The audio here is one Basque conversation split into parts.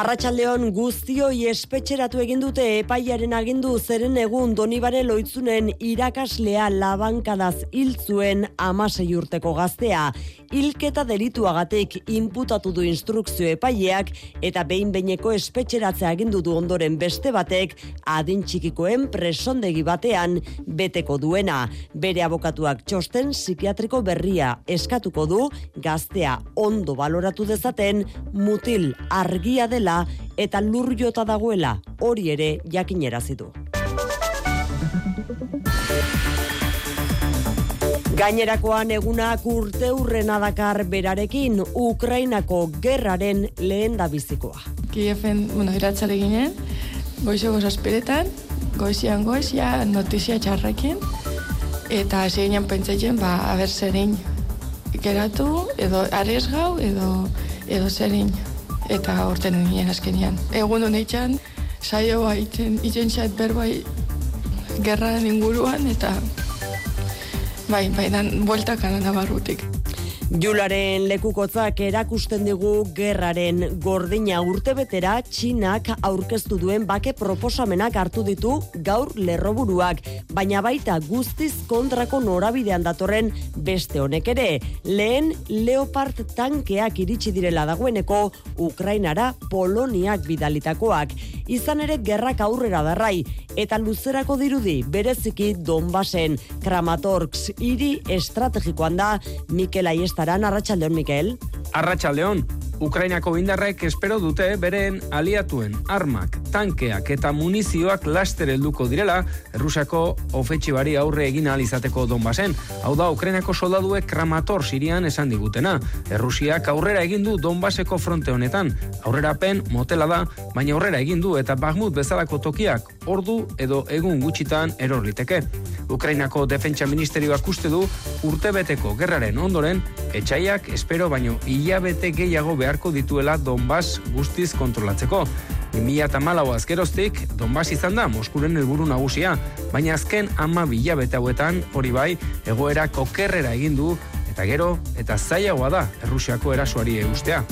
Arratxaldeon guztioi espetxeratu egin dute epaiaren agindu zeren egun donibare loitzunen irakaslea labankadaz hiltzuen amasei urteko gaztea. Hilketa delituagatik inputatu du instrukzio epaileak eta behin beineko espetxeratzea agindu du ondoren beste batek adin txikikoen presondegi batean beteko duena. Bere abokatuak txosten psikiatriko berria eskatuko du gaztea ondo baloratu dezaten mutil argia dela eta lur jota dagoela hori ere jakinerazi du. Gainerakoan egunak urte urrena dakar berarekin Ukrainako gerraren lehen da bizikoa. Kiefen, bueno, iratzale ginen, goizo gozasperetan, goizian goizia notizia txarrekin, eta hasi ginen pentsatzen, ba, haber zerin geratu, edo ares gau, edo, edo zerin, eta orten ginen azkenian. Egun honetxan, saioa itzen, itzen xat berbai gerraren inguruan, eta bai, bai, dan, bueltak anan abarrutik. Jularen lekukotzak erakusten digu gerraren gordina urtebetera Txinak aurkeztu duen bake proposamenak hartu ditu gaur lerroburuak, baina baita guztiz kontrako norabidean datorren beste honek ere. Lehen Leopard tankeak iritsi direla dagoeneko Ukrainara Poloniak bidalitakoak. Izan ere gerrak aurrera darrai eta luzerako dirudi bereziki Donbasen. Kramatorsk hiri estrategikoan da. Mikel Aiestaran Arratsaldeon Mikel. Arratsaldeon, Ukrainako indarrek espero dute beren aliatuen armak, tankeak eta munizioak laster helduko direla Errusiako ofetxibari aurre egin ahal izateko Donbasen. Hau da Ukrainako soldaduek Kramator Sirian esan digutena. Errusiak aurrera egin du Donbaseko fronte honetan. Aurrerapen motela da, baina aurrera egin du eta Bahmut bezalako tokiak ordu edo egun gutxitan eror liteke. Ukrainako defentsa ministerioak uste du urtebeteko gerraren ondoren etxaiak espero baino hilabete gehiago beharko dituela Donbas guztiz kontrolatzeko. 2008 azkeroztik, Donbas izan da Moskuren helburu nagusia, baina azken ama bilabete hauetan hori bai egoera kokerrera egin du eta gero eta zailagoa da Errusiako erasuari eustea.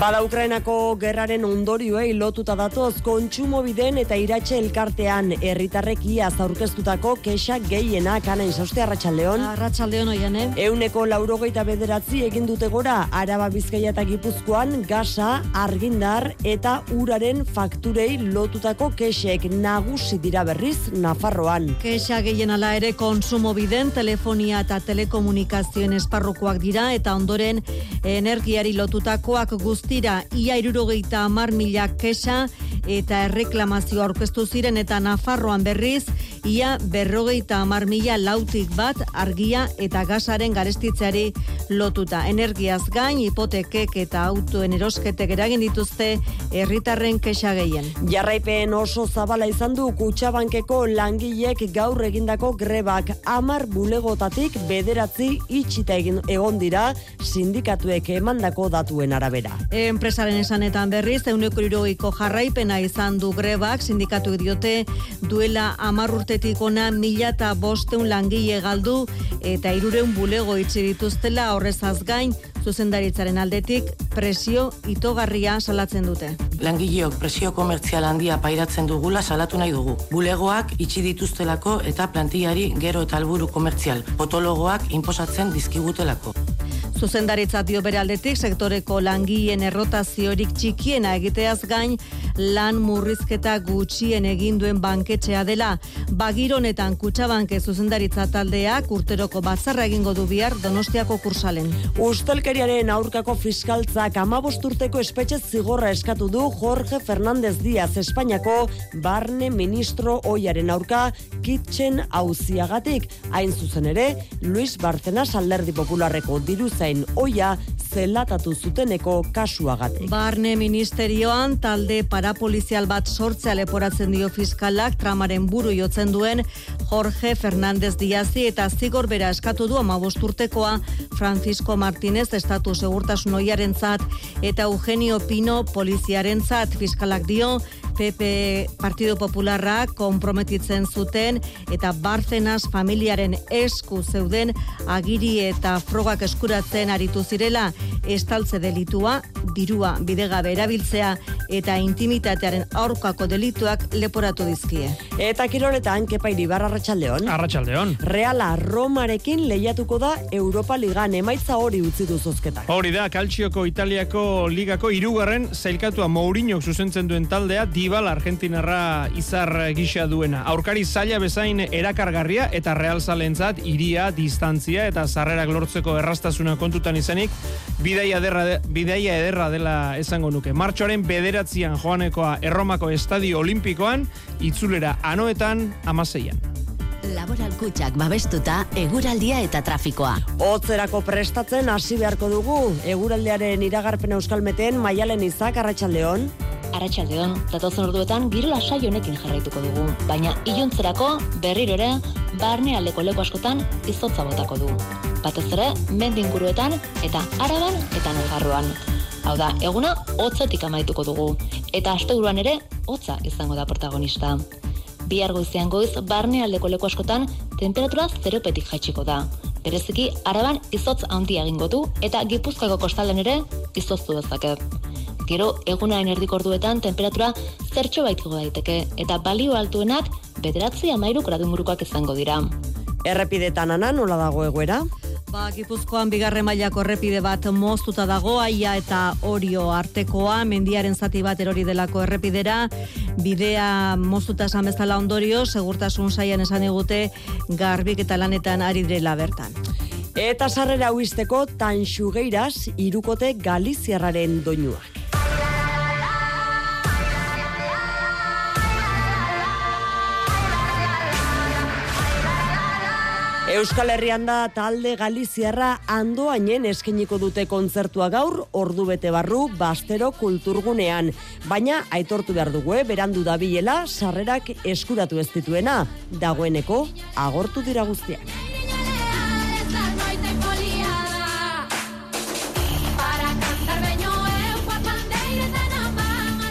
Bada Ukrainako gerraren ondorioei lotuta datoz kontsumobiden eta iratxe elkartean herritarrek iaz aurkeztutako kexa gehienak ana izoste arratsaldeon. Arratsaldeon oian, eh? Euneko laurogeita bederatzi egin dute gora Araba Bizkaia eta Gipuzkoan gasa, argindar eta uraren fakturei lotutako kexek nagusi dira berriz Nafarroan. Kexa gehien ala ere konsumobiden, telefonia eta telekomunikazioen esparrukoak dira eta ondoren energiari lotutakoak guztira ia irurogeita amar mila kesa eta erreklamazio aurkeztu ziren eta Nafarroan berriz ia berrogeita amar mila lautik bat argia eta gasaren garestitzeari lotuta. Energiaz gain, hipotekek eta autoen erosketek eragin dituzte herritarren kexa gehien. Jarraipen oso zabala izan du kutsabankeko langilek gaur egindako grebak amar bulegotatik bederatzi itxita egin egon dira sindikatuek emandako datuen arabera. Enpresaren esanetan berriz, euneko iroiko jarraipena izan du grebak, sindikatu diote duela amar urtetik ona mila eta bosteun langile galdu eta irureun bulego itxi dituztela horrezaz gain, zuzendaritzaren aldetik presio itogarria salatzen dute. Langileok presio komertzial handia pairatzen dugula salatu nahi dugu. Bulegoak itxi dituztelako eta plantillari gero eta alburu komertzial potologoak inposatzen dizkigutelako. Zuzendaritza dio bere aldetik sektoreko langileen errotaziorik txikiena egiteaz gain lan murrizketa gutxien egin duen banketxea dela. Bagir honetan kutsabanke zuzendaritza taldeak urteroko batzarra egingo du bihar Donostiako kursalen. Ustelkeriaren aurkako fiskaltzak amabosturteko espetxe zigorra eskatu du Jorge Fernández Díaz Espainiako barne ministro oiaren aurka kitchen auziagatik. Hain zuzen ere, Luis Barcenas alderdi popularreko diruzain oia zelatatu zuteneko kasuagatik. Barne ministerioan talde parapolizial bat sortzea leporatzen dio fiskalak tramaren buru jotzen duen Jorge Fernández Diazi eta zigor bera eskatu du amabosturtekoa Francisco Martínez estatu segurtasun oiaren zat eta Eugenio Pino poliziaren zat fiskalak dio PP Partido Popularra konprometitzen zuten eta Barcenas familiaren esku zeuden agiri eta frogak eskuratzen aritu zirela estaltze delitua, dirua bidegabe erabiltzea eta intimitatearen aurkako delituak leporatu dizkie. Eta kiroletan, kepa iribar arratsaldeon. Arratxaldeon. Reala Romarekin lehiatuko da Europa Ligan emaitza hori utzi du zozketak. Hori da, Kaltxioko Italiako ligako irugarren zailkatua Mourinho zuzentzen duen taldea Dibal Argentinarra izar gisa duena. Aurkari zaila bezain erakargarria eta Real Zalentzat iria, distantzia eta zarrerak lortzeko errastasuna kontutan izanik bidaia ederra, de- bidaia ederra dela esango nuke. Martxoaren bederatzian joanekoa Erromako Estadio Olimpikoan, itzulera anoetan amaseian. Laboral kutxak babestuta, eguraldia eta trafikoa. Hotzerako prestatzen hasi beharko dugu. Eguraldearen iragarpen euskalmeten maialen izak arratsaldeon. Arratxaldeon, datozen orduetan giro lasai honekin jarraituko dugu, baina iluntzerako berriro ere barne aldeko leku askotan izotza botako du. Batez ere, mendinguruetan eta araban eta nafarroan. Hau da, eguna hotzetik amaituko dugu, eta asteburuan ere hotza izango da protagonista. Bihar goizean goiz, barne aldeko leku askotan temperatura zeropetik jaitsiko da. Bereziki, araban izotz handia egingo du eta gipuzkoako kostalden ere izoztu dezake. Gero, egunaren erdiko orduetan temperatura zertxo baitiko daiteke eta balio altuenak bederatzi amairu gradu izango dira. Errepidetan ana nola dago egoera? Ba, Gipuzkoan bigarren mailako errepide bat moztuta dago, aia eta orio artekoa, mendiaren zati bat erori delako errepidera, bidea moztuta esan bezala ondorio, segurtasun saian esan digute garbik eta lanetan ari direla bertan. Eta sarrera huisteko tanxugeiraz irukote galiziarraren doinuak. Euskal Herrian da talde Galiziarra andoainen eskeniko dute kontzertua gaur, ordu bete barru, bastero kulturgunean. Baina, aitortu behar dugu, eh, berandu dabilela, sarrerak eskuratu ez dituena, dagoeneko, agortu dira guztiak.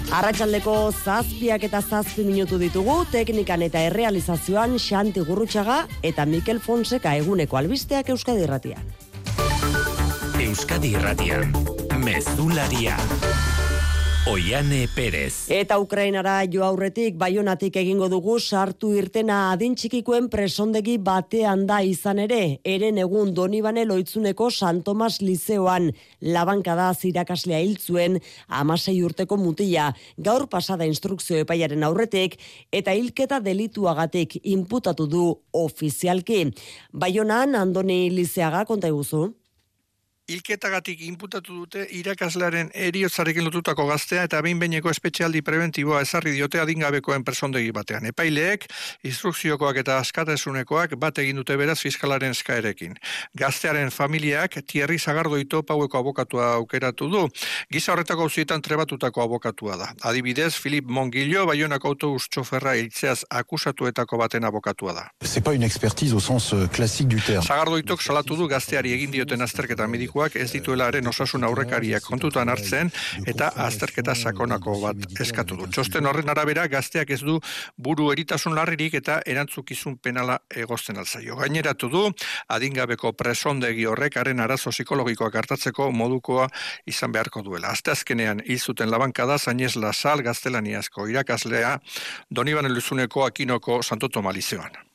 Arratxaldeko zazpiak eta zazpi minutu ditugu, teknikan eta errealizazioan Xanti Gurrutxaga eta Mikel Fonseca eguneko albisteak Euskadi Irratian. Euskadi Irratian, Mezularia. Oiane Perez. Eta Ukrainara jo aurretik baionatik egingo dugu sartu irtena adin txikikoen presondegi batean da izan ere, eren egun Donibane loitzuneko San Tomas Lizeoan, labankada irakaslea hiltzuen amasei urteko mutila, gaur pasada instrukzio epaiaren aurretik, eta hilketa delituagatik inputatu du ofizialki. Baionan Andoni Lizeaga konta iguzu. Hilketagatik inputatu dute irakaslearen eriotzarekin lotutako gaztea eta behin behineko espetxealdi preventiboa ezarri diote adingabekoen persondegi batean. Epaileek, instrukziokoak eta askatasunekoak bat egin dute beraz fiskalaren eskaerekin. Gaztearen familiak Thierry Sagardoito paueko abokatua aukeratu du. Giza horretako auzietan trebatutako abokatua da. Adibidez, Filip Mongillo, Baionako autobus txoferra hiltzeaz akusatuetako baten abokatua da. C'est pas une expertise au sens euh, classique du terme. Sagardoitok salatu du gazteari egin dioten azterketa medikuak ez dituelaren osasun aurrekariak kontutan hartzen eta azterketa sakonako bat eskatu du. Txosten horren arabera gazteak ez du buru eritasun larririk eta erantzukizun penala egozten alzaio. Gaineratu du adingabeko presondegi horrek haren arazo psikologikoak hartatzeko modukoa izan beharko duela. Asteazkenean hil zuten labankada Zainez Lasal gaztelaniazko irakaslea Doniban Eluzuneko Akinoko Santo Tomalizeoan.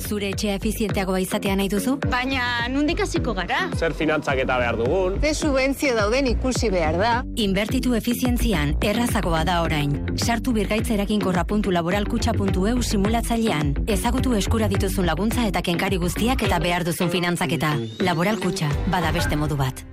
Zure etxea efizienteagoa izatea nahi duzu? Baina, nundik hasiko gara? Zer finantzak eta behar dugun? Ze subentzio dauden ikusi behar da. Inbertitu efizientzian, errazagoa da orain. Sartu birgaitzerakin.laboralkutxa.eu simulatzailean. Ezagutu eskura dituzun laguntza eta kenkari guztiak eta behar duzun finantzaketa. Laboral Kutxa, bada beste modu bat.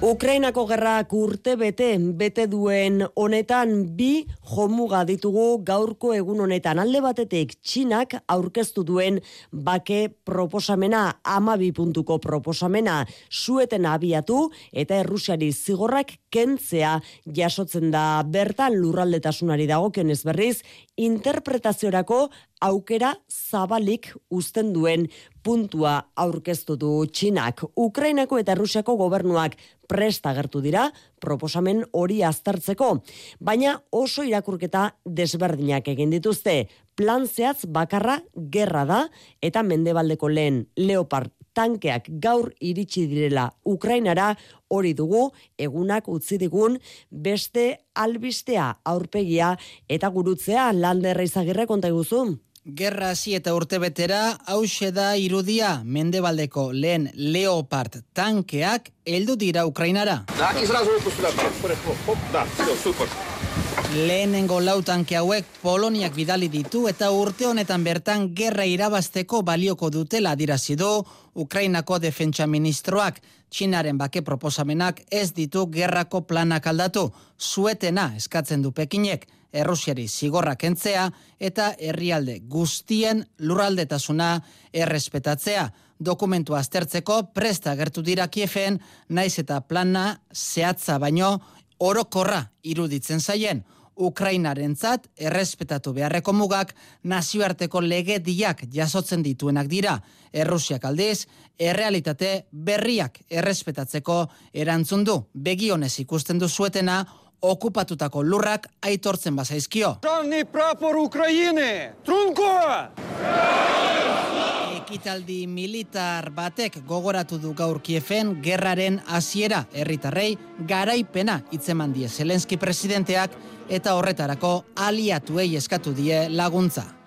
Ukrainako gerrak urte bete, bete duen honetan bi jomuga ditugu gaurko egun honetan. Alde batetik, Txinak aurkeztu duen bake proposamena, amabi puntuko proposamena, sueten abiatu eta Errusiari zigorrak kentzea jasotzen da bertan lurraldetasunari dagokionez berriz, interpretaziorako aukera zabalik uzten duen puntua aurkeztu du Txinak. Ukrainako eta Rusiako gobernuak prest agertu dira proposamen hori aztertzeko, baina oso irakurketa desberdinak egin dituzte. Plan zehatz bakarra gerra da eta mendebaldeko lehen Leopard tankeak gaur iritsi direla Ukrainara hori dugu egunak utzi digun beste albistea aurpegia eta gurutzea landerra izagirre konta. Gerra hasi eta urtebetera hause da irudia mendebaldeko lehen Leopard tankeak heldu dira Ukrainara. Lehenengo lau tanke hauek Poloniak bidali ditu eta urte honetan bertan gerra irabazteko balioko dutela dirazi du Ukrainako defentsa ministroak. Txinaren bake proposamenak ez ditu gerrako planak aldatu. Zuetena eskatzen du Pekinek. Errusiari zigorra kentzea eta herrialde guztien lurraldetasuna errespetatzea. Dokumentu aztertzeko presta gertu dira Kiefen, naiz eta plana zehatza baino orokorra iruditzen zaien. Ukrainarentzat errespetatu beharreko mugak nazioarteko legediak jasotzen dituenak dira. Errusiak aldiz, errealitate berriak errespetatzeko erantzun du. Begionez ikusten du zuetena, okupatutako lurrak aitortzen bazaizkio. Sonni prapor Ukraine! Trunko! Ekitaldi militar batek gogoratu du gaur Kiefen gerraren hasiera herritarrei garaipena hitzeman die Zelenski presidenteak eta horretarako aliatuei eskatu die laguntza.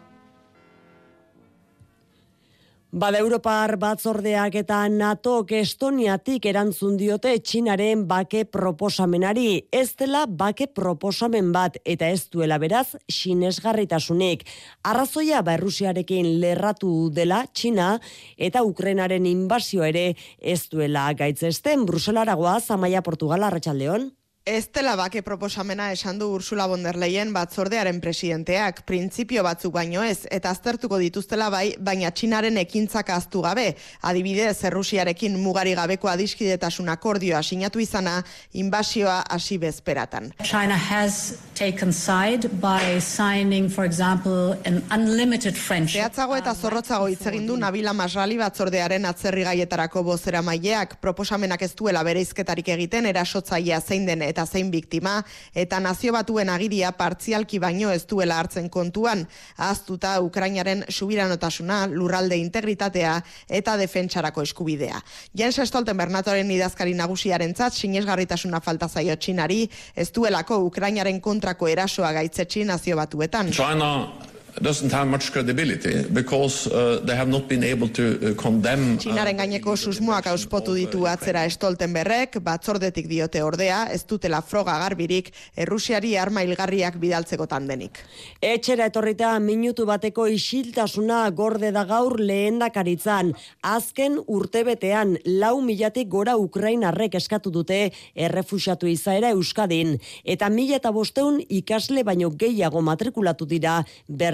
Bada Europar batzordeak eta NATO Estoniatik erantzun diote Txinaren bake proposamenari. Ez dela bake proposamen bat eta ez duela beraz sinesgarritasunik. Arrazoia Berrusiarekin lerratu dela Txina eta Ukrenaren inbazio ere ez duela gaitzesten. Bruselaragoa Zamaia Portugal Arratsaldeon. Ez dela bake proposamena esan du Ursula von der Leyen batzordearen presidenteak, printzipio batzuk baino ez, eta aztertuko dituztela bai, baina txinaren ekintzak aztu gabe. Adibidez, Errusiarekin mugari gabeko adiskidetasun akordioa sinatu izana, inbasioa hasi bezperatan. China has taken side by signing, for example, an unlimited friendship. Zehatzago eta zorrotzago hitz egin du Nabila Masrali batzordearen atzerri gaietarako bozera maileak, proposamenak ez duela bereizketarik egiten erasotzailea zein den eta zein biktima, eta nazio batuen agiria partzialki baino ez duela hartzen kontuan, ahaztuta Ukrainaren subiranotasuna, lurralde integritatea eta defentsarako eskubidea. Jens Stoltenberg NATOren idazkari nagusiaren zat, sinesgarritasuna falta zaio txinari, ez duelako Ukrainaren kontrako erasoa gaitzetsi nazio batuetan. China doesn't have much credibility because uh, they have not been able to uh, condemn Txinaren gaineko susmoak auspotu ditu atzera Stoltenberrek, batzordetik diote ordea, ez dutela froga garbirik, Errusiari arma hilgarriak bidaltzeko tandenik. Etxera etorrita minutu bateko isiltasuna gorde da gaur lehendakaritzan. Azken urtebetean lau milatik gora Ukrainarrek eskatu dute errefusiatu izaera Euskadin. Eta mila eta bosteun ikasle baino gehiago matrikulatu dira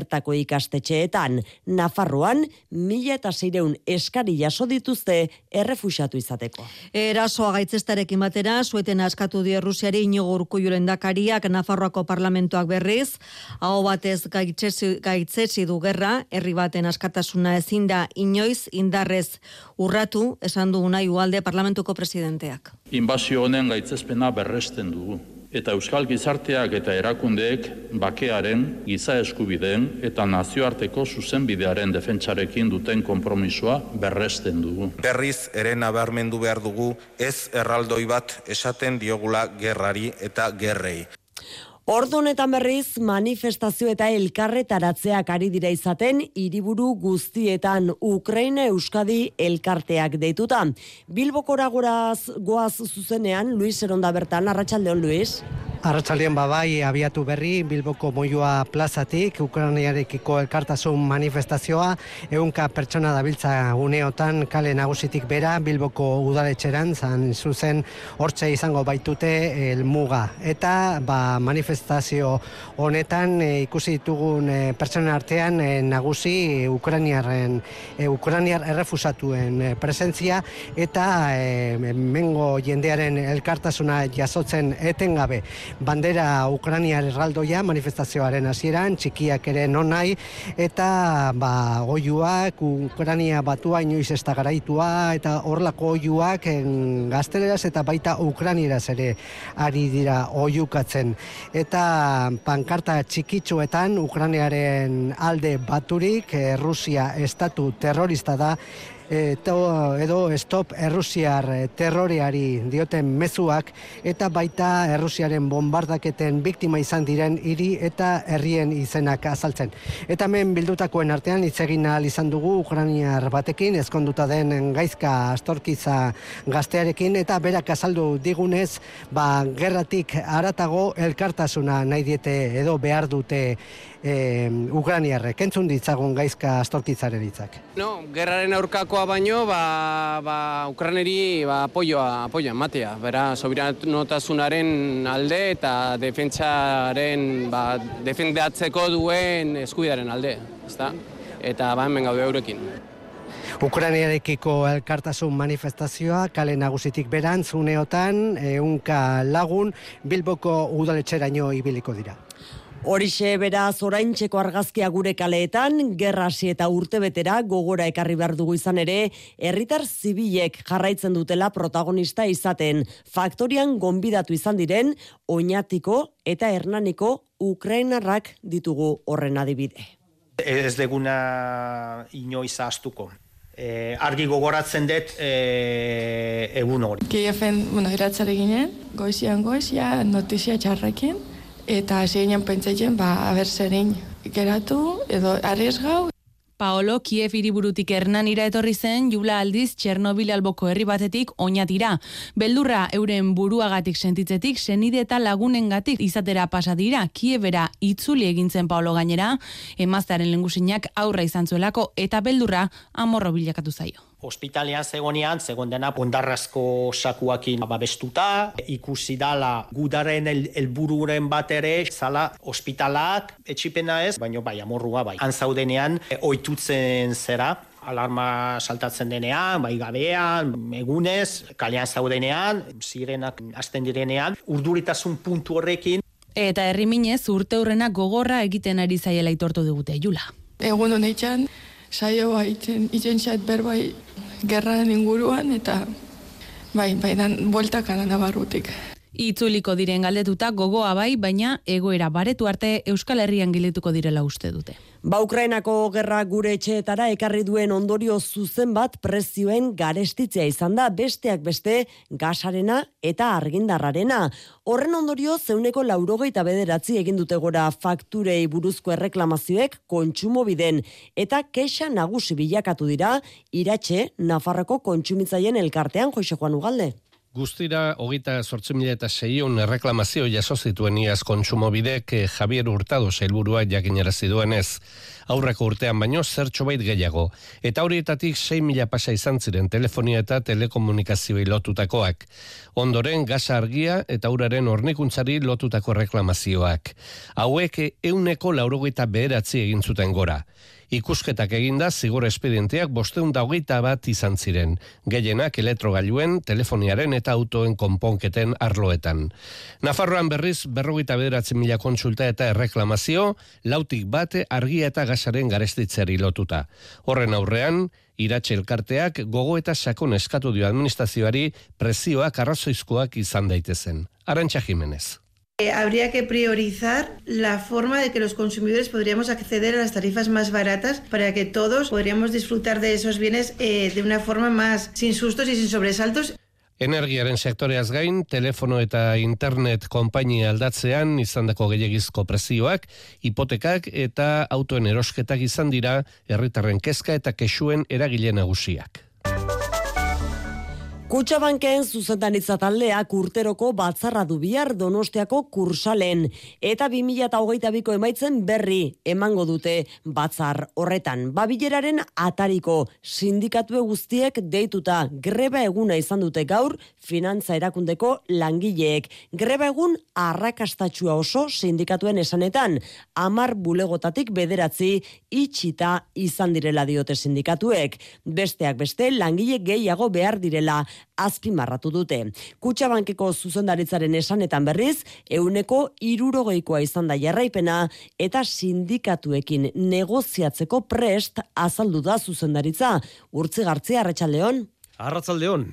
bertako ikastetxeetan. Nafarroan mila eta zeireun eskari jaso dituzte errefusiatu izateko. Erasoa gaitzestarekin batera, sueten askatu die Rusiari inigo urkulluren dakariak Nafarroako parlamentoak berriz, hau batez gaitzesi, gaitzesi du gerra, herri baten askatasuna ezin da inoiz indarrez urratu, esan du nahi ualde parlamentuko presidenteak. Inbazio honen gaitzespena berresten dugu. Eta euskal gizarteak eta erakundeek bakearen, giza eskubideen eta nazioarteko zuzenbidearen defentsarekin duten konpromisoa berresten dugu. Berriz ere nabarmendu behar dugu ez erraldoi bat esaten diogula gerrari eta gerrei. Ordu honetan berriz manifestazio eta elkarretaratzeak ari dira izaten hiriburu guztietan Ukraina Euskadi elkarteak deituta. Bilbokora goraz goaz zuzenean Luis Eronda bertan Arratsaldeon Luis. Arratsaldean babai abiatu berri Bilboko Moioa plazatik Ukrainiarekiko elkartasun manifestazioa ehunka pertsona dabiltza guneotan kale nagusitik bera Bilboko udaletxeran zan zuzen hortze izango baitute helmuga eta ba, manifestazio honetan e, ikusi ditugun e, pertsonen artean e, nagusi Ukrainiarren e, Ukrainiar errefusatuen e, presentzia eta e, mengo jendearen elkartasuna jasotzen etengabe bandera Ukraniar erraldoia manifestazioaren hasieran txikiak ere non nahi eta ba oiuak Ukrania batua inoiz ez da garaitua eta horlako oiuak gazteleraz eta baita Ukranieraz ere ari dira oiukatzen eta pankarta txikitsuetan Ukraniaren alde baturik eh, Rusia estatu terrorista da eto, edo stop errusiar eh, terroreari dioten mezuak eta baita errusiaren bombardaketen biktima izan diren hiri eta herrien izenak azaltzen. Eta hemen bildutakoen artean hitz egin ahal izan dugu Ukrainiar batekin ezkonduta den gaizka astorkiza gaztearekin eta berak azaldu digunez ba gerratik aratago elkartasuna nahi diete edo behar dute e, Ukrainiarrek. Entzun ditzagun gaizka astorkitzaren hitzak. No, gerraren aurkakoa baino, ba, ba, Ukraineri ba, apoioa, apoioa, matea. Bera, sobiranotasunaren alde eta defentsaren, ba, defendatzeko duen eskuidaren alde. Ezta? Eta ba, hemen gaude eurekin. Ukrainiarekiko elkartasun manifestazioa kale nagusitik berantz uneotan, eunka lagun, Bilboko udaletxeraino ibiliko dira. Horixe beraz oraintxeko argazkia gure kaleetan, gerrasi eta urtebetera gogora ekarri behar dugu izan ere, herritar zibilek jarraitzen dutela protagonista izaten, faktorian gonbidatu izan diren, oinatiko eta hernaniko Ukrainarrak ditugu horren adibide. Ez deguna inoiz astuko. E, argi gogoratzen dut e, egun hori. Kiefen, bueno, iratzare ginen, goizian goizia, notizia txarrekin, eta ginen pentsatzen, ba, aber zerein geratu, edo gau. Paolo Kiev hiriburutik Hernanira etorri zen Jubla aldiz Txernobil alboko herri batetik oinatira. Beldurra euren buruagatik sentitzetik senide eta lagunengatik izatera pasa dira Kievera itzuli egintzen Paolo gainera, emaztearen lengusinak aurra izan zuelako eta beldurra amorro bilakatu zaio ospitalean zegonean, zegoen dena ondarrazko sakuakin babestuta, ikusi dala gudaren helbururen el, bat ere, zala ospitalak, etxipena ez, baino bai, amorrua bai. Han zaudenean, e, oitutzen zera, alarma saltatzen denean, bai gabean, egunez, kalean zaudenean, zirenak hasten direnean, urduritasun puntu horrekin. Eta herriminez urte hurrena gogorra egiten ari zaiela itortu digute, Jula. Egun honetxan, saioa itzen, itzen xat berbai gerraren inguruan eta bai, bai, dan, bueltak nabarrutik. Itzuliko diren galdetuta gogoa bai, baina egoera baretu arte Euskal Herrian giletuko direla uste dute. Ba Ukrainako gerra gure etxeetara ekarri duen ondorio zuzen bat prezioen garestitzea izan da besteak beste gasarena eta argindarrarena. Horren ondorio zeuneko laurogeita bederatzi egin dute gora fakturei buruzko erreklamazioek kontsumo biden eta kexa nagusi bilakatu dira iratxe Nafarroko kontsumitzaien elkartean joxe joan ugalde. Guztira, hogeita sortzen mila eta seion erreklamazio jaso zituen iaz kontsumobidek eh, Javier Hurtado helburua jakinarazi duenez. Aurreko urtean baino zertxo bait gehiago. Eta horietatik 6 mila pasa izan ziren telefonia eta telekomunikazioa lotutakoak. Ondoren, gasa argia eta uraren hornikuntzari lotutako reklamazioak. Hauek euneko laurogeita beheratzi egin zuten gora. Ikusketak eginda zigor espedienteak bosteun hogeita bat izan ziren, gehienak elektrogailuen, telefoniaren eta autoen konponketen arloetan. Nafarroan berriz berrogeita bederatzen mila kontsulta eta erreklamazio, lautik bate argia eta gasaren garestitzeari lotuta. Horren aurrean, iratxe elkarteak gogo eta sakon eskatu dio administrazioari prezioak arrazoizkoak izan daitezen. Arantxa Jimenez. Eh, habría que priorizar la forma de que los consumidores podríamos acceder a las tarifas más baratas para que todos podríamos disfrutar de esos bienes eh, de una forma más sin sustos y sin sobresaltos. Energiaren sektoreaz gain, telefono eta internet konpainia aldatzean izandako gehiagizko prezioak, hipotekak eta autoen erosketak izan dira herritarren kezka eta kexuen eragile nagusiak. Kutxabanken zuzendaritza taldeak urteroko batzarra du bihar Donostiako kursalen eta 2022ko emaitzen berri emango dute batzar horretan. Babileraren atariko sindikatue guztiek deituta greba eguna izan dute gaur finantza erakundeko langileek. Greba egun arrakastatxua oso sindikatuen esanetan, amar bulegotatik bederatzi itxita izan direla diote sindikatuek. Besteak beste langile gehiago behar direla azpimarratu dute. Kutxabankeko zuzendaritzaren esanetan berriz, euneko irurogeikoa izan da jarraipena eta sindikatuekin negoziatzeko prest azaldu da zuzendaritza. Urtzi gartzia, Arratxaldeon. Arratzaldeon.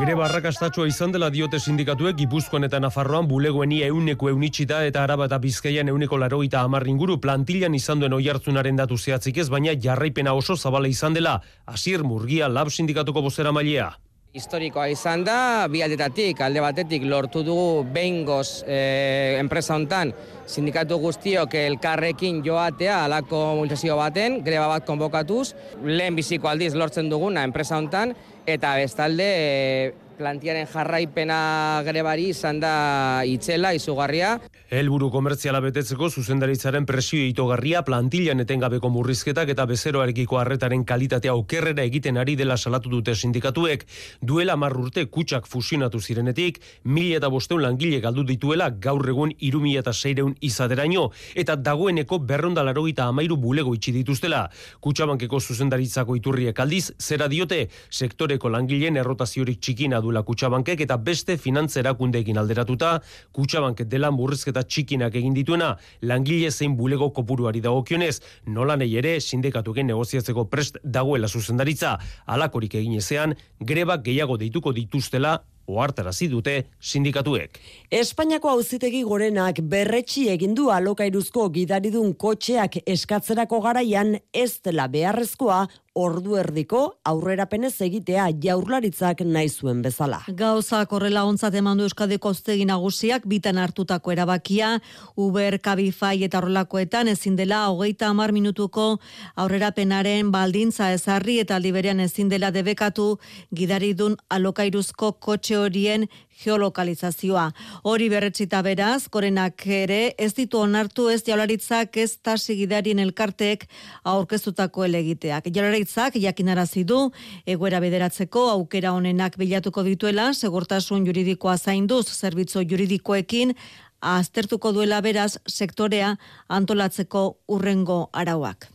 Greba arrakastatxoa izan dela diote sindikatuek Gipuzkoan eta Nafarroan bulegoeni euneko eunitxita eta araba eta bizkaian euneko laroita inguru plantilan izan duen oiartzunaren datu zehatzik ez, baina jarraipena oso zabala izan dela. Asier Murgia lab sindikatuko bozera mailea. Historikoa izan da, bi aldetatik, alde batetik lortu dugu behingoz e, enpresa hontan sindikatu guztiok elkarrekin joatea alako multazio baten, greba bat konbokatuz, lehen biziko aldiz lortzen duguna enpresa hontan, eta bestalde plantiaren jarraipena grebari izan da itzela, izugarria. Helburu komertziala betetzeko zuzendaritzaren presio itogarria plantilan etengabeko murrizketak eta bezeroarekiko harretaren kalitatea okerrera egiten ari dela salatu dute sindikatuek. Duela marrurte kutsak fusionatu zirenetik, mila eta bosteun langile galdu dituela gaur egun irumila eta seireun izaderaino, eta dagoeneko berrondalaro eta amairu bulego itxi dituztela. Kutsabankeko zuzendaritzako iturriek aldiz, zera diote, sektoreko langileen errotaziorik txikina duela kutsabankek eta beste finantzerakundeekin alderatuta, kutsabanket dela murrizketa txikinak egin dituena, langile zein bulego kopuruari dagokionez, nola nahi ere sindikatuken negoziatzeko prest dagoela zuzendaritza, alakorik egin ezean, greba gehiago deituko dituztela ohartarazi dute sindikatuek. Espainiako auzitegi gorenak berretsi egin du alokairuzko gidaridun kotxeak eskatzerako garaian ez dela beharrezkoa ordu erdiko aurrerapenez egitea jaurlaritzak nahi zuen bezala. Gauza korrela ontzat eman du Euskadiko auzitegi nagusiak bitan hartutako erabakia, Uber, Cabify eta horrelakoetan ezin dela hogeita hamar minutuko aurrerapenaren baldintza ezarri eta aldi ezin dela debekatu gidaridun alokairuzko kotxe horien geolokalizazioa. Hori berretzita beraz, gorenak ere ez ditu onartu ez jaularitzak ez tasigidarien elkartek aurkeztutako elegiteak. Jaularitzak jakinarazi du egoera bederatzeko aukera honenak bilatuko dituela, segurtasun juridikoa zainduz zerbitzu juridikoekin aztertuko duela beraz sektorea antolatzeko urrengo arauak.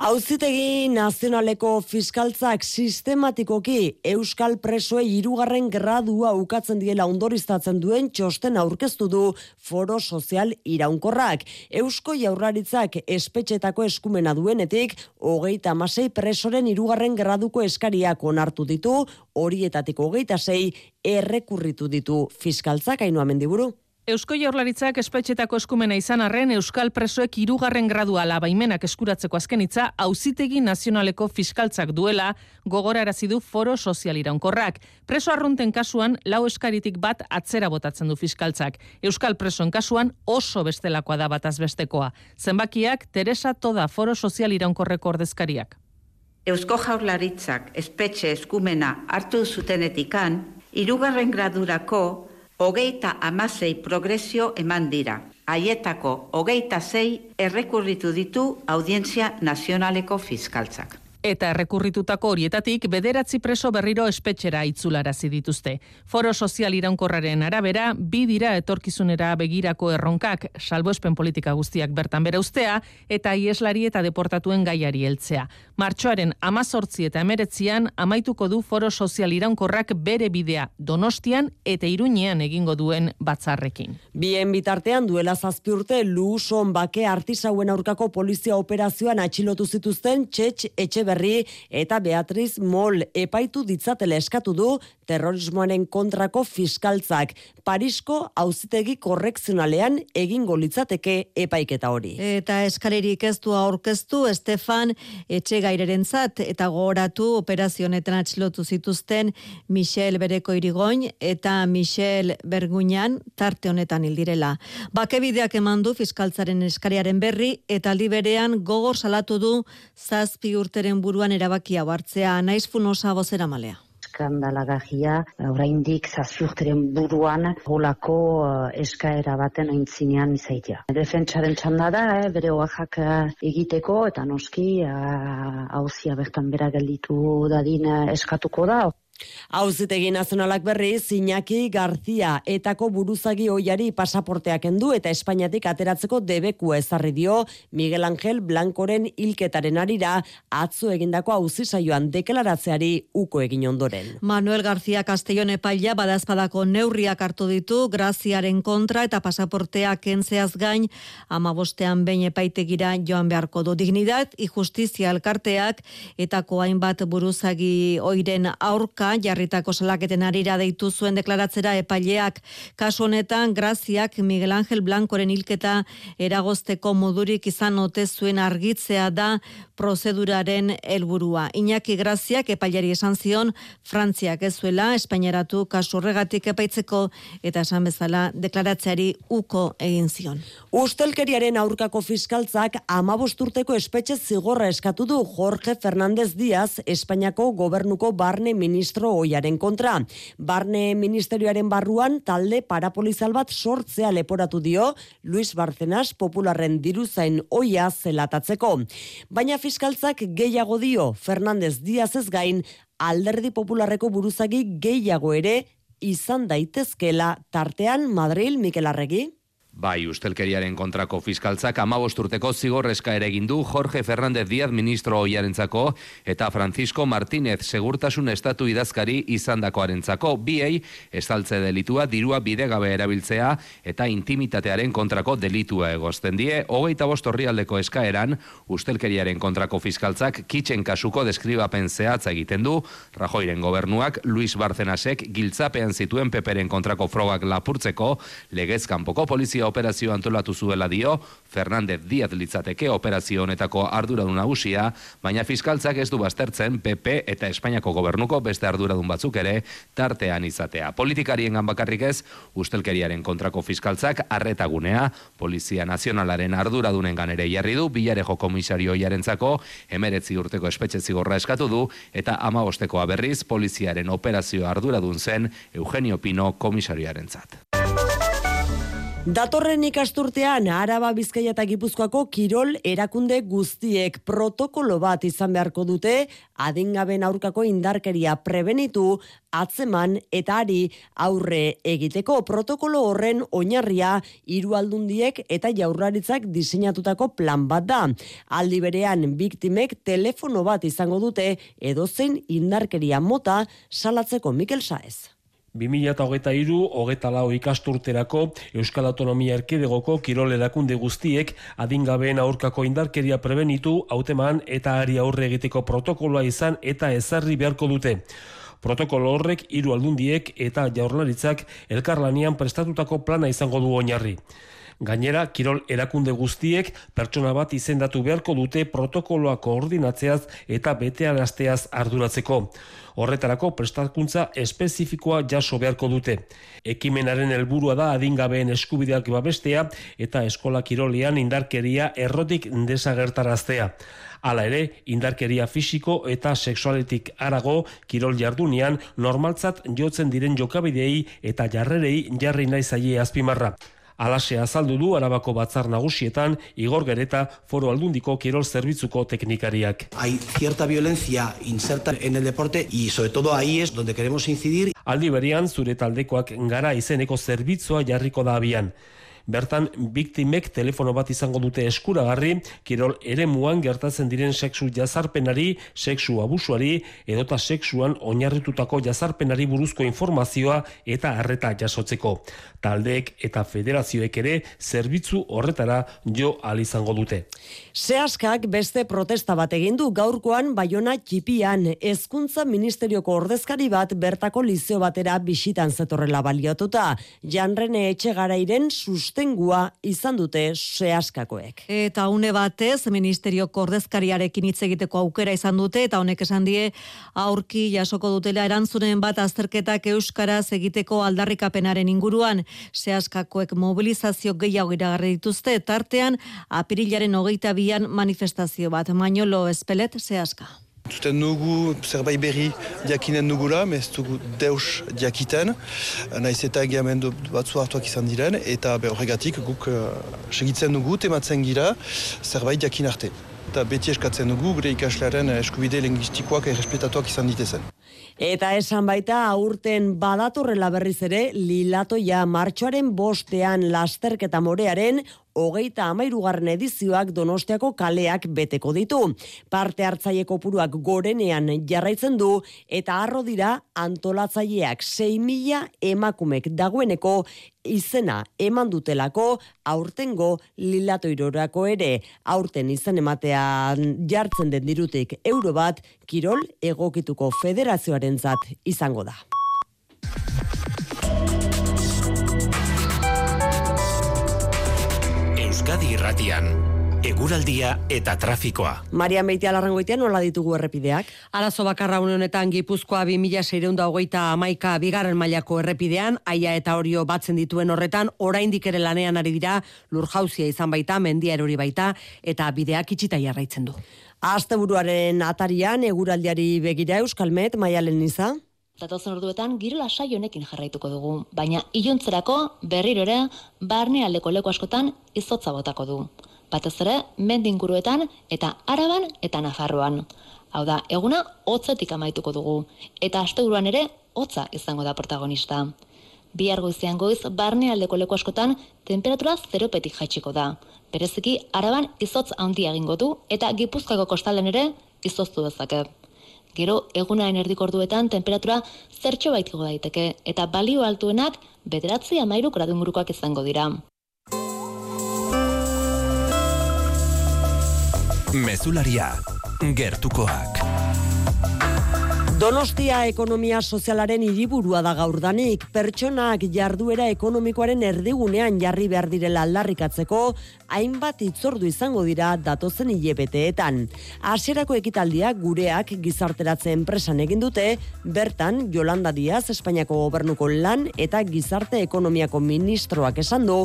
Auzitegi nazionaleko fiskaltzak sistematikoki euskal presoe hirugarren gradua ukatzen diela ondoriztatzen duen txosten aurkeztu du foro sozial iraunkorrak. Eusko jaurlaritzak espetxetako eskumena duenetik, hogeita masei presoren hirugarren graduko eskariak onartu ditu, horietatik hogeita sei errekurritu ditu fiskaltzak hainu amendiburu. Eusko Jaurlaritzak espetxetako eskumena izan arren Euskal Presoek hirugarren gradua labaimenak eskuratzeko azken hitza auzitegi nazionaleko fiskaltzak duela gogorarazi du foro sozial iraunkorrak. Preso arrunten kasuan lau eskaritik bat atzera botatzen du fiskaltzak. Euskal Presoen kasuan oso bestelakoa da bataz bestekoa. Zenbakiak Teresa Toda foro sozial iraunkorreko ordezkariak. Eusko Jaurlaritzak espetxe eskumena hartu zutenetikan, irugarren gradurako hogeita amasei progresio eman dira. Haietako hogeita zei errekurritu ditu audientzia nazionaleko fiskaltzak. Eta errekurritutako horietatik bederatzi preso berriro espetxera itzularazi dituzte. Foro sozial iraunkorraren arabera, bi dira etorkizunera begirako erronkak, salboespen politika guztiak bertan bere ustea, eta ieslari eta deportatuen gaiari heltzea. Martxoaren amazortzi eta emeretzian, amaituko du foro sozial iraunkorrak bere bidea donostian eta iruñean egingo duen batzarrekin. Bien bitartean duela zazpi urte, Luson bake artisauen aurkako polizia operazioan atxilotu zituzten txetx etxe berri eta Beatriz Mol epaitu ditzatela eskatu du terrorismoaren kontrako fiskaltzak. Parisko auzitegi korrekzionalean egingo litzateke epaiketa hori. Eta eskalerik ez du aurkeztu Estefan Etxegairerentzat eta gogoratu operazionetan atxilotu zituzten Michel Bereko Irigoin eta Michel Berguñan tarte honetan hildirela. Bakebideak eman du fiskaltzaren eskariaren berri eta aldi berean gogor salatu du zazpi urteren buruan erabakia hartzea naiz funosa bozera malea skandalagarria oraindik zazpiurteren buruan holako uh, eskaera baten aintzinean izaitia. Defentsaren txanda da, eh, bere oaxak uh, egiteko eta noski hauzia uh, bertan bera gelditu dadin uh, eskatuko da. Hauzitegi nazionalak berri, Iñaki Garzia etako buruzagi oiari pasaporteak endu eta Espainiatik ateratzeko debeku ezarri dio Miguel Ángel Blancoren hilketaren arira atzo egindako auzi saioan deklaratzeari uko egin ondoren. Manuel García Castellón epaila badazpadako neurriak hartu ditu Graziaren kontra eta pasaporteak kentzeaz gain amabostean behin epaitegira joan beharko du dignidad justizia elkarteak etako hainbat buruzagi oiren aurka jarritako salaketen arira deitu zuen deklaratzera epaileak kasu honetan Graziak Miguel Ángel Blancoren hilketa eragozteko modurik izan ote zuen argitzea da prozeduraren helburua. Iñaki Graziak epailari esan zion Frantziak ez zuela Espainiaratu kasu horregatik epaitzeko eta esan bezala deklaratzeari uko egin zion. Ustelkeriaren aurkako fiskaltzak amabosturteko espetxe zigorra eskatu du Jorge Fernández Díaz Espainiako gobernuko barne ministro oiaren kontra. Barne ministerioaren barruan talde parapolizal bat sortzea leporatu dio Luis Barcenas popularren diruzain oia zelatatzeko. Baina fiskaltzak gehiago dio Fernández Díaz ez gain alderdi popularreko buruzagi gehiago ere izan daitezkela tartean Madril Mikel Arregi. Bai, ustelkeriaren kontrako fiskaltzak amabosturteko zigorrezka ere egin du Jorge Fernández Díaz ministro oiarentzako eta Francisco Martínez segurtasun estatu idazkari izandakoarentzako. Biei estaltze delitua dirua bidegabe erabiltzea eta intimitatearen kontrako delitua egozten die, hogeita bostorrialdeko eskaeran ustelkeriaren kontrako fiskaltzak kitxen kasuko deskribapen zehatza egiten du, Rajoiren gobernuak Luis Barcenasek giltzapean zituen peperen kontrako frogak lapurtzeko legezkanpoko polizia operazio antolatu zuela dio, Fernández Díaz litzateke operazio honetako arduradun nagusia, baina fiskaltzak ez du baztertzen PP eta Espainiako gobernuko beste arduradun batzuk ere tartean izatea. Politikarien bakarrik ez, ustelkeriaren kontrako fiskaltzak arretagunea, Polizia Nazionalaren arduradunen ganere jarri du, bilarejo komisario jarentzako, emeretzi urteko espetxe zigorra eskatu du, eta amabosteko berriz poliziaren operazio arduradun zen Eugenio Pino komisarioaren zat. Datorren ikasturtean Araba Bizkaia eta Gipuzkoako kirol erakunde guztiek protokolo bat izan beharko dute adingaben aurkako indarkeria prebenitu atzeman eta ari aurre egiteko protokolo horren oinarria hiru aldundiek eta jaurlaritzak diseinatutako plan bat da. Aldi berean biktimek telefono bat izango dute edozein indarkeria mota salatzeko Mikel Saez. 2008 hogeta lau ikasturterako Euskal Autonomia Erkidegoko kirol erakunde guztiek adingabeen aurkako indarkeria prebenitu, hauteman eta ari aurre egiteko protokoloa izan eta ezarri beharko dute. Protokolo horrek hiru aldundiek eta jaurlaritzak elkarlanian prestatutako plana izango du oinarri. Gainera, kirol erakunde guztiek pertsona bat izendatu beharko dute protokoloa koordinatzeaz eta betearazteaz arduratzeko. Horretarako prestakuntza espezifikoa jaso beharko dute. Ekimenaren helburua da adingabeen eskubideak babestea eta eskola kirolean indarkeria errotik desagertaraztea. Hala ere, indarkeria fisiko eta sexualetik arago kirol jardunean normaltzat jotzen diren jokabidei eta jarrerei jarri nahi zaie azpimarra. Alase azaldu du Arabako batzar nagusietan Igor Gereta Foro Aldundiko Kirol Zerbitzuko teknikariak. Hay cierta violencia inserta en el deporte y sobre todo ahí es donde queremos incidir. Aldi berian zure taldekoak gara izeneko zerbitzua jarriko da abian. Bertan, biktimek telefono bat izango dute eskuragarri, kirol ere muan gertatzen diren sexu jazarpenari, sexu abusuari, edota sexuan oinarritutako jazarpenari buruzko informazioa eta harreta jasotzeko. Taldeek eta federazioek ere zerbitzu horretara jo izango dute. Seaskak beste protesta bat egin du gaurkoan Baiona txipian hezkuntza ministerioko ordezkari bat bertako lizeo batera bisitan zetorrela baliatuta. Janrene etxegarairen sustengua izan dute seaskakoek. Eta une batez ministerioko ordezkariarekin hitz egiteko aukera izan dute eta honek esan die aurki jasoko dutela erantzunen bat azterketak euskaraz egiteko aldarrikapenaren inguruan seaskakoek mobilizazio gehiago iragarri dituzte tartean apirilaren hogeita bian manifestazio bat, Mañolo Espelet zehaska. Zuten nugu zerbait berri diakinen nugula, ez dugu deus diakiten, nahiz eta egiamendu batzu hartuak izan diren, eta horregatik guk uh, segitzen dugu, tematzen gira, zerbait diakin arte. Eta beti eskatzen dugu, gure ikaslearen eskubide lingistikoak errespetatuak izan ditezen. Eta esan baita aurten badatorrela berriz ere lilatoia martxoaren bostean lasterketa morearen hogeita amairugarren edizioak donostiako kaleak beteko ditu. Parte hartzaile kopuruak gorenean jarraitzen du eta arro dira antolatzaileak 6.000 emakumek dagoeneko izena eman dutelako aurtengo lilatoirorako ere aurten izen ematean jartzen den dirutik euro bat kirol egokituko federazioaren zat izango da. Euskadi Irratian eguraldia eta trafikoa. Maria Meitia larrangoitean nola ditugu errepideak? Arazo bakarra honetan Gipuzkoa 2600 amaika bigarren mailako errepidean, aia eta orio batzen dituen horretan, oraindik ere lanean ari dira lurjauzia izan baita, mendia erori baita, eta bideak itxita jarraitzen du. Asteburuaren atarian eguraldiari begira Euskalmet, maialen niza? Datozen orduetan giro lasai honekin jarraituko dugu, baina iluntzerako berriro ere barnealdeko leku askotan izotza botako du. Batez ere, mendinguruetan eta araban eta nafarroan. Hau da, eguna hotzetik amaituko dugu, eta asteburuan ere hotza izango da protagonista. Bihar goizean goiz, barnealdeko leku askotan temperatura zeropetik jaitsiko da. Bereziki, araban izotz handia egingo du eta gipuzkako kostalen ere izoztu dezake. Gero, egunaren erdikorduetan temperatura zertxo baitiko daiteke eta balio altuenak bederatzi amairu gradu ingurukoak izango dira. Mezularia, gertukoak. Donostia ekonomia sozialaren hiriburua da gaurdanik, pertsonak jarduera ekonomikoaren erdigunean jarri behar direla aldarrikatzeko, hainbat itzordu izango dira datozen hilebeteetan. Hasierako ekitaldiak gureak gizarteratze enpresan egin dute, bertan Jolanda Diaz Espainiako gobernuko lan eta gizarte ekonomiako ministroak esan du,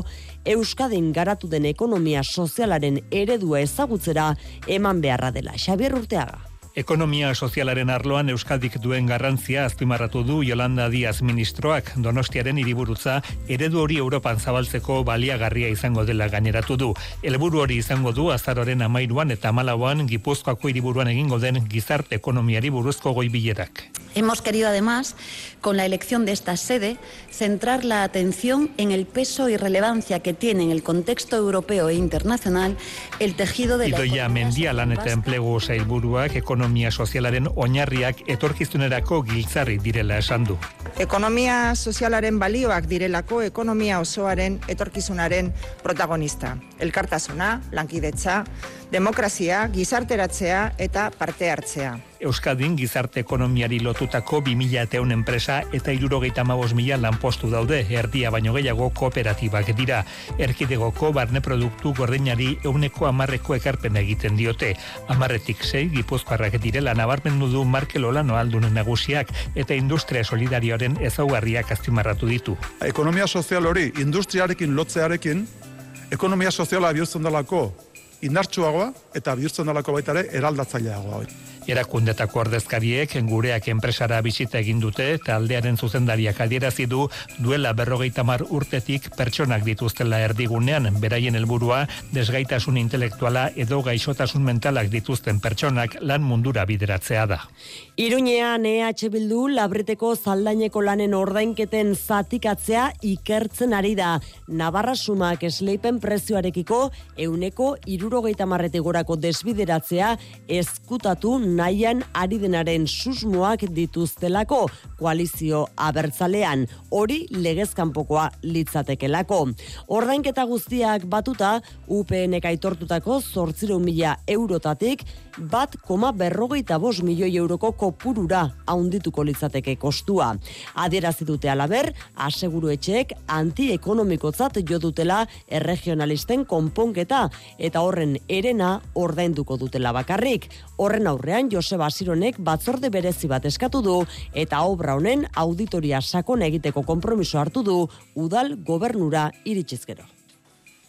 Euskadin garatu den ekonomia sozialaren eredua ezagutzera eman beharra dela. Xabier Urteaga. Ekonomia sozialaren arloan Euskadik duen garrantzia azpimarratu du Yolanda Diaz ministroak Donostiaren hiriburutza eredu hori Europan zabaltzeko baliagarria izango dela gaineratu du. Helburu hori izango du azaroren amairuan eta malauan Gipuzkoako hiriburuan egingo den gizarte ekonomiari buruzko goi bilerak. Hemos querido además, con la elección de esta sede, centrar la atención en el peso y relevancia que tiene en el contexto europeo e internacional el tejido de la Idoia mendia lan eta enplegu sailburuak ekonomia sozialaren oinarriak etorkizunerako giltzarri direla esan du. Ekonomia sozialaren balioak direlako ekonomia osoaren etorkizunaren protagonista. Elkartasuna, lankidetza, demokrazia, gizarteratzea eta parte hartzea. Euskadin gizarte ekonomiari lotutako 2000 eta enpresa eta irurogeita mabos mila lanpostu daude, erdia baino gehiago kooperatibak dira. Erkidegoko barne produktu gordinari euneko amarreko ekarpen egiten diote. Amarretik zei, gipuzkoarrak direla nabarmendu du Markel Olano aldunen nagusiak eta industria solidarioaren ezaugarriak azpimarratu ditu. Ekonomia sozial hori industriarekin lotzearekin, ekonomia soziala bihurtzen dalako indartsuagoa eta bihurtzen dalako baita ere eraldatzaileagoa. Erakundetako ordezkariek gureak enpresara bisita egin dute eta aldearen zuzendariak adierazi du duela berrogeita mar urtetik pertsonak dituztela erdigunean beraien helburua desgaitasun intelektuala edo gaixotasun mentalak dituzten pertsonak lan mundura bideratzea da. Iruñean EH Bildu labreteko zaldaineko lanen ordainketen zatikatzea ikertzen ari da. Navarra sumak esleipen prezioarekiko euneko irurogeita marretegorako desbideratzea eskutatu nahian ari denaren susmoak dituztelako koalizio abertzalean hori legezkanpokoa litzatekelako. Ordainketa guztiak batuta UPNek aitortutako zortziro mila eurotatik bat koma berrogeita bos milioi euroko kopurura haundituko litzateke kostua. Adierazi dute alaber, aseguru etxeek antiekonomikotzat jo dutela erregionalisten konponketa eta horren erena ordainduko dutela bakarrik. Horren aurrean Joseba Asironek batzorde berezi bat eskatu du eta obra honen auditoria sakon egiteko konpromiso hartu du udal gobernura iritsizkero.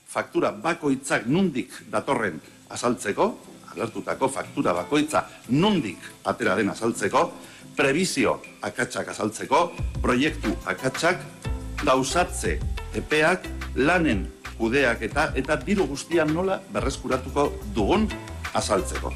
Faktura bakoitzak nundik datorren azaltzeko, agertutako faktura bakoitza nundik atera den azaltzeko, prebizio akatsak azaltzeko, proiektu akatsak, gauzatze epeak, lanen kudeak eta eta diru guztian nola berreskuratuko dugun azaltzeko.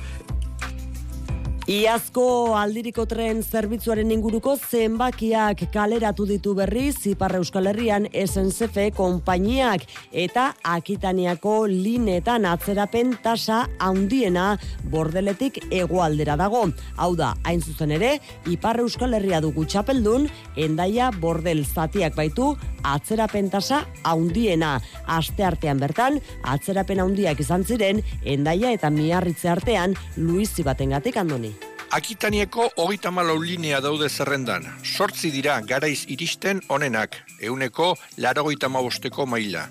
Iazko aldiriko tren zerbitzuaren inguruko zenbakiak kaleratu ditu berriz Ipar Euskal Herrian SNCF konpainiak eta Akitaniako linetan atzerapen tasa handiena bordeletik hegoaldera dago. Hau da, hain zuzen ere, Ipar Euskal Herria dugu txapeldun, endaia bordel zatiak baitu atzerapen tasa handiena. Aste artean bertan, atzerapen handiak izan ziren, endaia eta miarritze artean, Luiz Zibatengatik andoni. Akitanieko hogeita malau linea daude zerrendan. Sortzi dira garaiz iristen onenak, euneko laragoita mabosteko maila.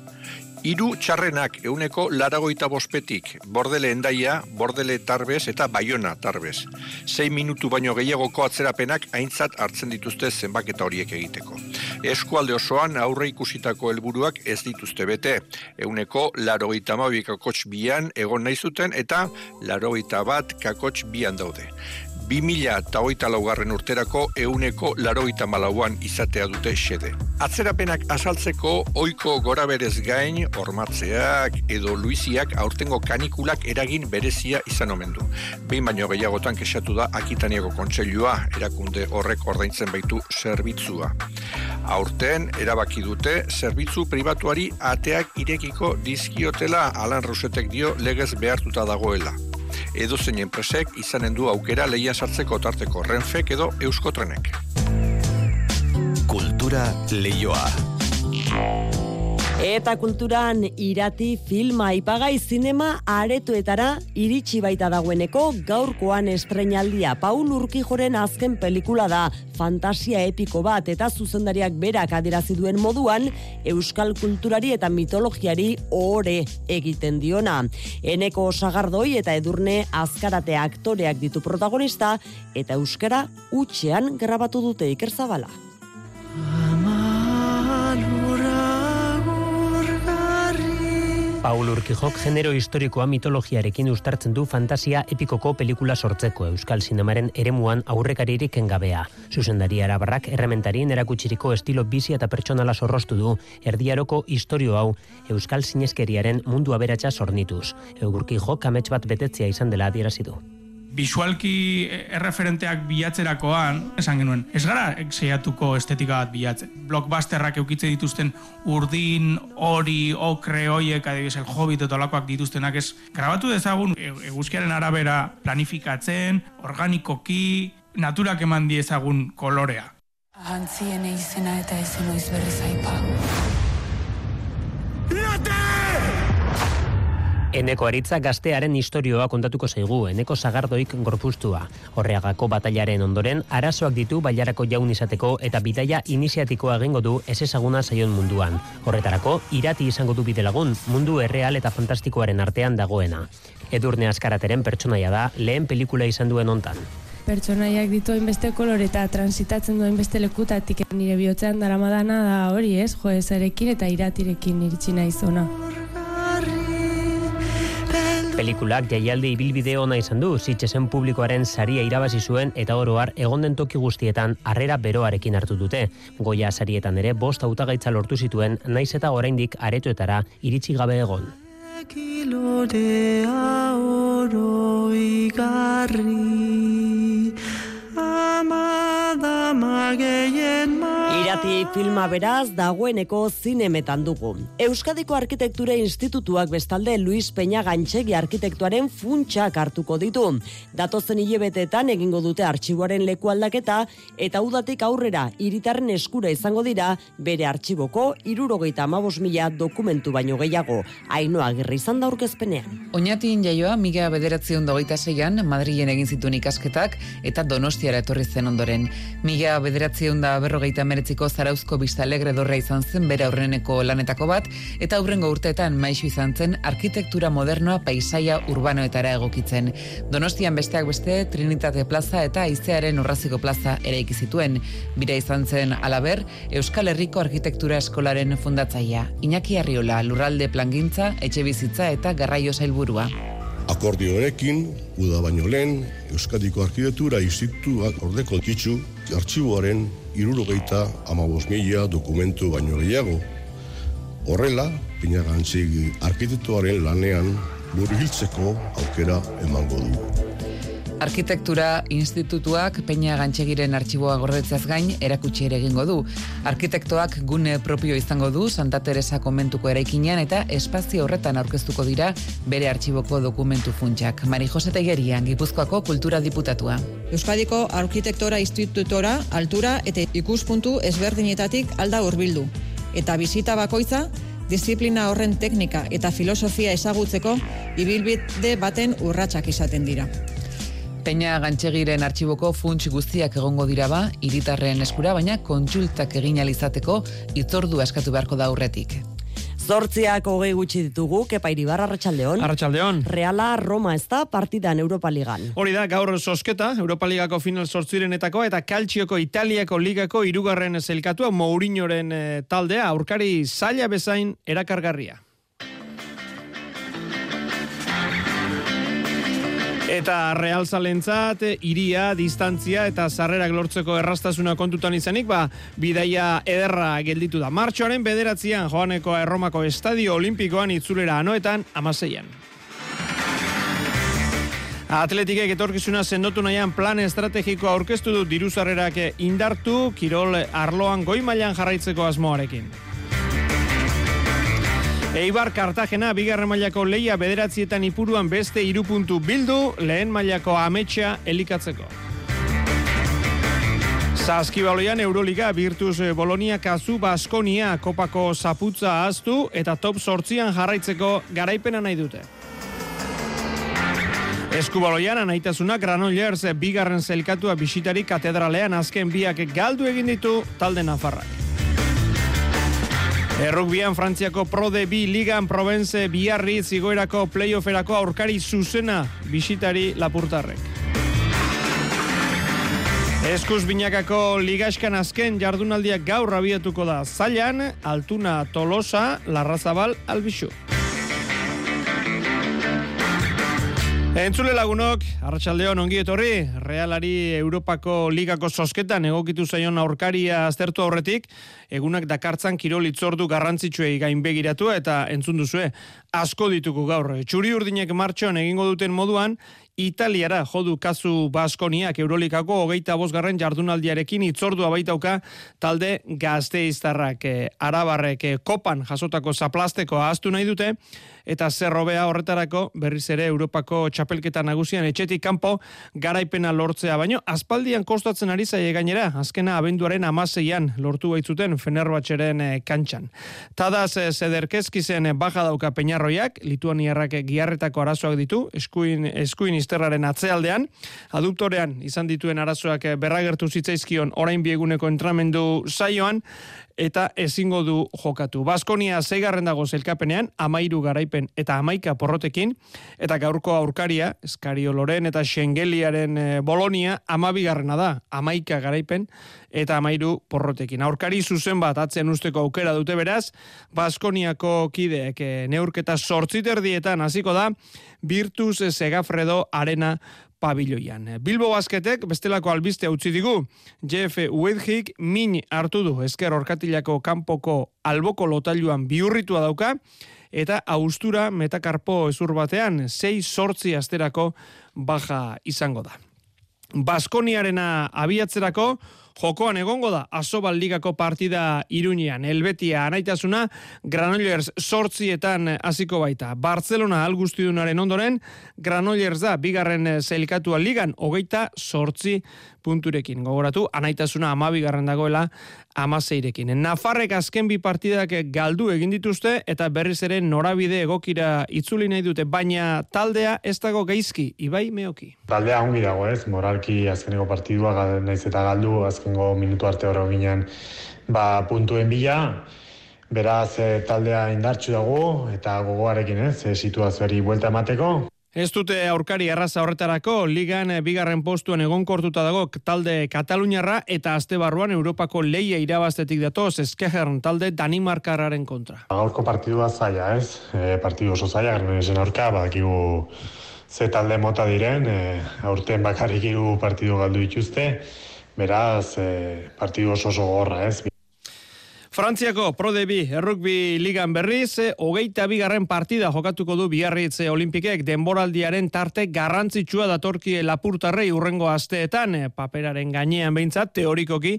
Hiru txarrenak euneko laragoita bospetik, bordele endaia, bordele tarbez eta baiona tarbez. Sei minutu baino gehiagoko atzerapenak aintzat hartzen dituzte zenbaketa horiek egiteko. Eskualde osoan aurre ikusitako helburuak ez dituzte bete. Euneko larogeita mabik kakotx bian egon nahi zuten eta larogeita bat kakotx bian daude. 2000 eta hogeita laugarren urterako euneko laroita malauan izatea dute xede. Atzerapenak azaltzeko oiko gora berez gain, ormatzeak edo luiziak aurtengo kanikulak eragin berezia izan omen du. Behin baino gehiagotan kesatu da Akitaniako kontseilua, erakunde horrek ordaintzen baitu zerbitzua. Aurten erabaki dute zerbitzu pribatuari ateak irekiko dizkiotela Alan Rusetek dio legez behartuta dagoela edo zein enpresek izanen du aukera leia sartzeko tarteko renfek edo euskotrenek. Kultura leioa. Eta kulturan irati filma ipagai zinema aretoetara iritsi baita dagoeneko gaurkoan estrenaldia. Paul Urkijoren azken pelikula da fantasia epiko bat eta zuzendariak berak adirazi duen moduan euskal kulturari eta mitologiari ore egiten diona. Eneko sagardoi eta edurne azkarate aktoreak ditu protagonista eta euskara utxean grabatu dute ikerzabala. Paul Urkijok genero historikoa mitologiarekin ustartzen du fantasia epikoko pelikula sortzeko Euskal Sinemaren eremuan aurrekaririk engabea. Zuzendari arabarrak errementarien erakutsiriko estilo bizi eta pertsonala zorrostu du erdiaroko historio hau Euskal Sineskeriaren mundu aberatsa sornituz. Urkijok amets bat betetzea izan dela adierazi du visualki erreferenteak bilatzerakoan, esan genuen, ez gara seiatuko estetika bat bilatzen. Blockbusterrak eukitze dituzten urdin, hori, okre, oiek, adibidez, el hobbit eta olakoak dituztenak ez, grabatu dezagun e, eguzkiaren arabera planifikatzen, organikoki, naturak eman diezagun kolorea. Antzien izena eta ezen oiz berri zaipa. Eneko aritza gaztearen historioa kontatuko zaigu, eneko zagardoik gorpustua. Horreagako batailaren ondoren, arazoak ditu bailarako jaun izateko eta bidaia iniziatikoa egingo du ez ezaguna zaion munduan. Horretarako, irati izango du bidelagun, mundu erreal eta fantastikoaren artean dagoena. Edurne askarateren pertsonaia da, lehen pelikula izan duen ontan. Pertsonaiak ditu hainbeste kolore eta transitatzen duen beste lekutatik nire bihotzean daramadana da hori ez, jo ezarekin eta iratirekin iritsi naizona. Pelikulak jaialdi ibilbide ona izan du, zitxesen publikoaren saria irabazi zuen eta oroar egon den toki guztietan harrera beroarekin hartu dute. Goia sarietan ere bost hautagaitza lortu zituen, naiz eta oraindik aretoetara iritsi gabe egon. oro Irati filma beraz dagoeneko zinemetan dugu. Euskadiko Arkitektura Institutuak bestalde Luis Peña Gantxegi arkitektuaren funtsak hartuko ditu. Datozen hilebetetan egingo dute artxiboaren leku aldaketa eta udatik aurrera iritarren eskura izango dira bere artxiboko irurogeita amabos mila dokumentu baino gehiago. Ainoa gerri izan da aurkezpenean. Oñatin jaioa, miga bederatzion dogeita zeian, Madrilen egin zituen ikasketak eta donostiara etorri zen ondoren. Mila bederatzion da berrogeita meretziko zarauzko bista alegre dorra izan zen bere aurreneko lanetako bat, eta aurrengo urteetan maisu izan zen arkitektura modernoa paisaia urbanoetara egokitzen. Donostian besteak beste Trinitate Plaza eta Aizearen Urraziko Plaza ere ikizituen. Bira izan zen alaber, Euskal Herriko Arkitektura Eskolaren fundatzaia. Iñaki Arriola, lurralde plangintza, etxe bizitza eta garraio zailburua. Akordioarekin, uda baino lehen, Euskadiko Arkitektura Institutuak ordeko kitxu, artxiboaren irurogeita amabos mila dokumentu baino gehiago. Horrela, Pinagantzig arkitektuaren lanean buru hiltzeko aukera emango du. Arkitektura Institutuak Peña Gantxegiren artxiboa gordetzeaz gain erakutsi ere egingo du. Arkitektoak gune propio izango du Santa Teresa konmentuko eraikinean eta espazio horretan aurkeztuko dira bere artxiboko dokumentu funtsak. Mari Jose Tegerian, Gipuzkoako Kultura Diputatua. Euskadiko Arkitektora Institutora altura eta ikuspuntu ezberdinetatik alda hurbildu. Eta bizita bakoitza disiplina horren teknika eta filosofia ezagutzeko ibilbide baten urratsak izaten dira. Peña Gantxegiren artxiboko funts guztiak egongo dira ba, iritarren eskura, baina kontsultak egin alizateko itzordu askatu beharko da aurretik. Zortziak hogei gutxi ditugu, kepa iribar, arratxaldeon. Arratxaldeon. Reala Roma ez da partidan Europa Ligan. Hori da, gaur sosketa, Europa Ligako final sortzirenetako eta kaltxioko Italiako Ligako irugarren zelkatua Mourinhoren eh, taldea, aurkari zaila bezain erakargarria. Eta Real Zalentzat, iria, distantzia eta zarrerak lortzeko errastasuna kontutan izanik, ba, bidaia ederra gelditu da. Martxoaren bederatzean joaneko erromako estadio olimpikoan itzulera anoetan amaseian. Atletikek etorkizuna sendotu nahian plan estrategiko aurkeztu du diruzarrerak indartu, kirol arloan goi mailan jarraitzeko asmoarekin. Eibar Kartagena bigarren mailako leia bederatzietan ipuruan beste irupuntu bildu, lehen mailako ametsa elikatzeko. Zaskibaloian Euroliga Virtus Bolonia kazu Baskonia kopako zaputza aztu eta top sortzian jarraitzeko garaipena nahi dute. Eskubaloian anaitasuna Granollers bigarren zelkatua bisitari katedralean azken biak galdu egin ditu talde Nafarrak. Errukbian Frantziako Pro de Bi Ligan Provence biarri zigoerako playofferako aurkari zuzena bisitari lapurtarrek. Eskuz binakako ligaskan azken jardunaldiak gaur abiatuko da zailan, altuna tolosa, larrazabal, albixu. Entzule lagunok, arratsaldeon ongi etorri, realari Europako ligako sosketan egokitu zaion aurkaria aztertu aurretik, egunak dakartzan kirol itzordu garrantzitsuei gain begiratu eta entzun duzue, asko dituko gaur. Txuri urdinek martxoan egingo duten moduan, Italiara jodu kazu Baskoniak. Eurolikako hogeita bosgarren jardunaldiarekin itzordua baitauka talde gazteiztarrak. E, arabarrek e, kopan jasotako zaplasteko ahaztu nahi dute eta zerrobea horretarako berriz ere Europako txapelketa nagusian etxetik kanpo garaipena lortzea baino aspaldian kostatzen ari zaie gainera azkena abenduaren amaseian lortu baitzuten Fenerbatxeren e, kantxan. Tadaz e, zederkezkizen baja dauka peñarroiak, lituaniarrak giarretako arazoak ditu, eskuin, eskuin izterraren atzealdean, aduptorean izan dituen arazoak eh, berragertu zitzaizkion orain bieguneko entramendu saioan, eta ezingo du jokatu. Baskonia zeigarren dago zelkapenean, amairu garaipen eta amaika porrotekin, eta gaurko aurkaria, eskario loren eta xengeliaren e, bolonia, amabigarrena da, amaika garaipen eta amairu porrotekin. Aurkari zuzen bat atzen usteko aukera dute beraz, Baskoniako kideek e, neurketa sortziterdietan hasiko da, Virtus Segafredo Arena pabiloian. Bilbo Basketek bestelako albiste utzi digu. Jeff Wedgik min hartu du esker orkatilako kanpoko alboko lotailuan biurritua dauka eta austura metakarpo ezur batean 6 sortzi asterako baja izango da. Baskoniarena abiatzerako jokoan egongo da Asobal Ligako partida Iruñean. Elbetia anaitasuna Granollers sortzietan hasiko baita. Barcelona algustidunaren ondoren Granollers da bigarren zelkatua ligan hogeita sortzi punturekin. Gogoratu, anaitasuna amabigarren dagoela amaseirekin. Nafarrek azken bi partidak galdu egin dituzte eta berriz ere norabide egokira itzuli nahi dute, baina taldea ez dago geizki, ibai meoki. Taldea ongi dago ez, moralki azkeneko partidua naiz eta galdu, azkengo minutu arte hori ginen ba, puntuen bila, Beraz, eh, taldea indartsu dago eta gogoarekin ez, eh, situazioari buelta emateko. Ez dute aurkari erraza horretarako, ligan eh, bigarren postuan egonkortuta dago talde Kataluniarra eta azte barruan Europako leia irabaztetik datoz eskejern talde Danimarkararen kontra. Gaurko partidua zaila ez, e, partidu oso zaila, garen esen aurka, badakigu ze talde mota diren, e, aurten bakarrik iru partidu galdu dituzte, beraz, e, partidu oso oso gorra ez, Frantziako Prodebi errukbi ligan berriz, hogeita bigarren partida jokatuko du biarritze olimpikek denboraldiaren tarte garrantzitsua datorki lapurtarrei urrengo asteetan, paperaren gainean behintzat, teorikoki,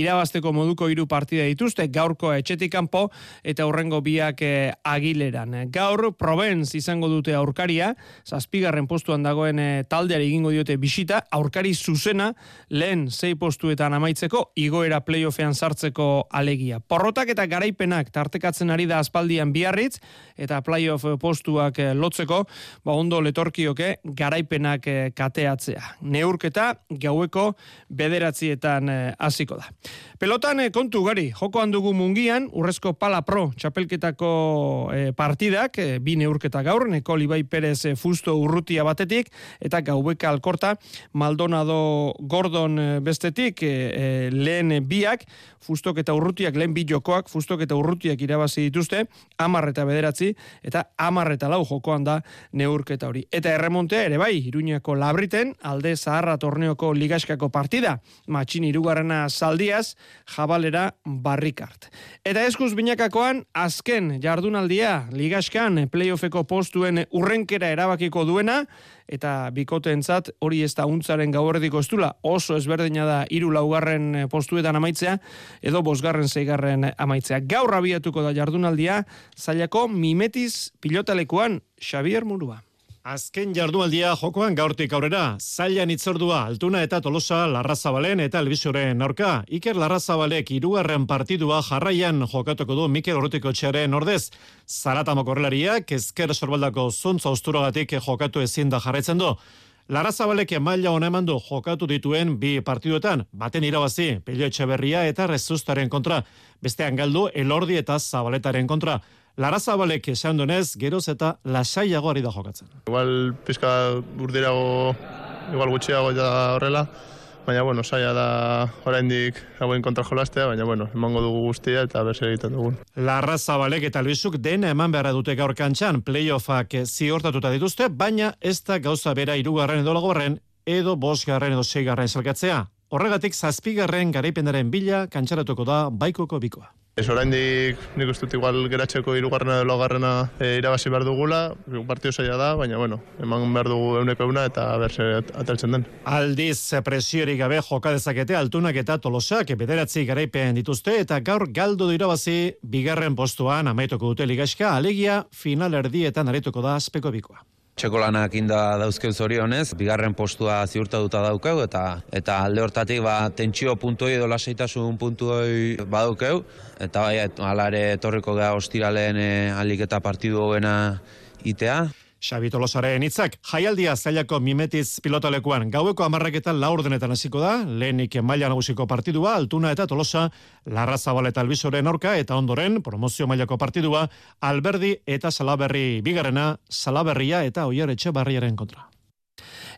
irabazteko moduko hiru partida dituzte, gaurko etxetik kanpo eta urrengo biak eh, agileran. Gaur, Provence izango dute aurkaria, zazpigarren postuan dagoen eh, taldeari egingo diote bisita, aurkari zuzena, lehen zei postuetan amaitzeko, igoera playoffean sartzeko alegia. Porrotak eta garaipenak tartekatzen ari da aspaldian biarritz, eta playoff postuak eh, lotzeko, ba ondo letorkioke garaipenak eh, kateatzea. Neurketa gaueko bederatzietan hasiko da. Pelotan kontu gari, joko handugu mungian, urrezko pala pro txapelketako partidak, bi neurketa gaur, neko Libai Perez fusto urrutia batetik, eta gaueka alkorta Maldonado Gordon bestetik lehen biak, fustok eta urrutiak lehen bi jokoak, fustok eta urrutiak irabazi dituzte, amar eta bederatzi, eta amar eta lau jokoan da neurketa hori. Eta erremontea ere bai, iruñako labriten, alde zaharra torneoko ligaskako partida, matxin irugarrena saldiaz, jabalera barrikart. Eta eskuz binakakoan, azken jardunaldia, ligaskan playoffeko postuen urrenkera erabakiko duena, eta bikotentzat hori ez da untzaren gauerdiko estula oso ezberdina da hiru laugarren postuetan amaitzea edo bosgarren zeigarren amaitzea. Gaur abiatuko da jardunaldia zailako mimetiz pilotalekuan Xavier Murua. Azken jardualdia jokoan gaurtik aurrera, zailan itzordua altuna eta tolosa larrazabalen eta elbizoren aurka. Iker larrazabalek irugarren partidua jarraian jokatuko du Mikel Urrutiko txaren ordez. Zarata mokorrelariak ezker sorbaldako zuntza usturagatik jokatu ezin da jarraitzen du. Larrazabalek maila hona eman du jokatu dituen bi partiduetan, baten irabazi, Pelio Etxeberria eta Rezustaren kontra, bestean galdu Elordi eta Zabaletaren kontra. Lara Zabalek esan donez, geroz eta lasaiago ari da jokatzen. Igual pizka urdirago, igual gutxiago eta horrela, baina bueno, saia da oraindik hauen kontra jolastea, baina bueno, emango dugu guztia eta berse egiten dugun. Larra Zabalek eta Luisuk dena eman beharra dute gaur kantxan, playoffak ziortatuta dituzte, baina ez da gauza bera irugarren edo lagobarren, edo bosgarren edo seigarren zelkatzea. Horregatik zazpigarren garaipenaren bila kantxaratuko da baikoko bikoa. Ez oraindik nik uste dut igual geratzeko hirugarrena edo laugarrena e, irabazi behar dugula, partio zaila da, baina bueno, eman behar dugu euneko euna eta berse ataltzen den. Aldiz presiorik gabe joka dezakete altunak eta tolosak bederatzi garaipen dituzte eta gaur galdu du irabazi bigarren postuan amaituko dute ligaska, alegia final erdietan arituko da azpeko bikoa. Txeko lanak inda dauzkeu zorionez, bigarren postua ziurtatuta daukeu, eta eta alde hortatik ba, tentsio puntuoi edo lasaitasun puntuoi badaukeu, eta bai, alare etorriko gara ostiralen e, aliketa partidu hogena itea. Xabi Tolosaren hitzak jaialdia zailako mimetiz pilotalekuan gaueko amarraketan laurdenetan hasiko da, lehenik maila nagusiko partidua, altuna eta Tolosa, Larra Zabal eta Albizoren aurka, eta ondoren, promozio mailako partidua, Alberdi eta Salaberri bigarrena, Salaberria eta Oier Etxe kontra.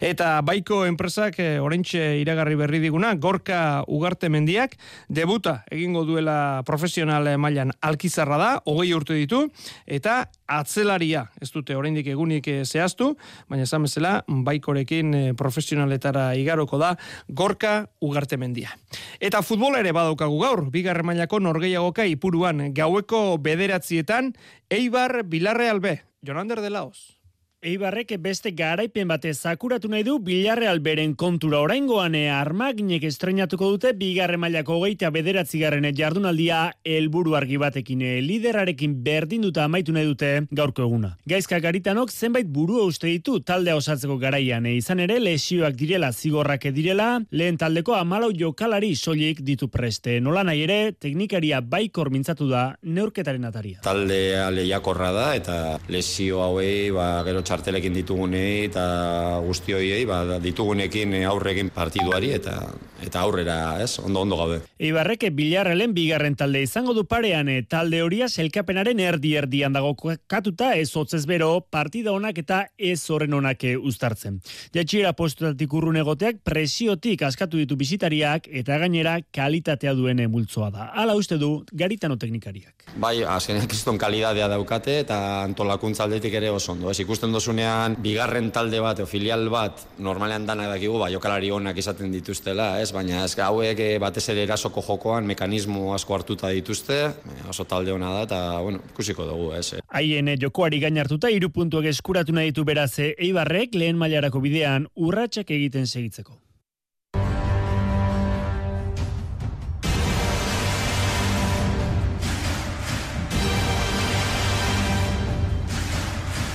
Eta baiko enpresak e, orentxe iragarri berri diguna, gorka ugarte mendiak, debuta egingo duela profesional mailan alkizarra da, hogei urte ditu, eta atzelaria, ez dute oraindik egunik eh, zehaztu, baina esan bezala, baikorekin profesionaletara igaroko da, gorka ugarte mendia. Eta futbola ere badaukagu gaur, bigarre mailako norgeiagoka ipuruan, gaueko bederatzietan, Eibar Bilarreal B, Jonander de Laos. Eibarrek beste garaipen bate zakuratu nahi du Bilarreal beren kontura oraingoan e armaginek estrenatuko dute bigarre mailako hogeita bederatzigarren jardunaldia helburu argi batekin e, liderarekin berdinduta amaitu nahi dute gaurko eguna. Gaizka garitanok zenbait burua uste ditu taldea osatzeko garaian e, izan ere lesioak direla zigorrak direla lehen taldeko amalau jokalari soilik ditu preste. Nola nahi ere teknikaria baikor mintzatu da neurketaren ataria. Taldea lehiakorra da eta lesio hauei ba, gero txartelekin ditugunei eta guzti hoiei ba, ditugunekin aurrekin partiduari eta eta aurrera, ez? Ondo ondo gabe. Ibarreke bilarrelen bigarren talde izango du parean eh, talde horia selkapenaren erdi erdian dago katuta ez hotzez bero partida honak eta ez horren honak eh, uztartzen. Jatxiera postutatik urrun egoteak presiotik askatu ditu bisitariak eta gainera kalitatea duen multzoa da. Hala uste du garitano teknikariak. Bai, azkenean kiston kalidadea daukate eta antolakuntza aldetik ere oso ondo. Ez ikusten dozunean, bigarren talde bat, o filial bat, normalean dana dakigu, ba, jokalari onak izaten dituztela, ez? Baina ez hauek eh, batez ere erasoko jokoan mekanismo asko hartuta dituzte, eh, oso talde ona da, eta, bueno, ikusiko dugu, ez? Haien eh, jokoari gain hartuta, iru puntuak eskuratu nahi ditu beraz Eibarrek lehen mailarako bidean urratsak egiten segitzeko.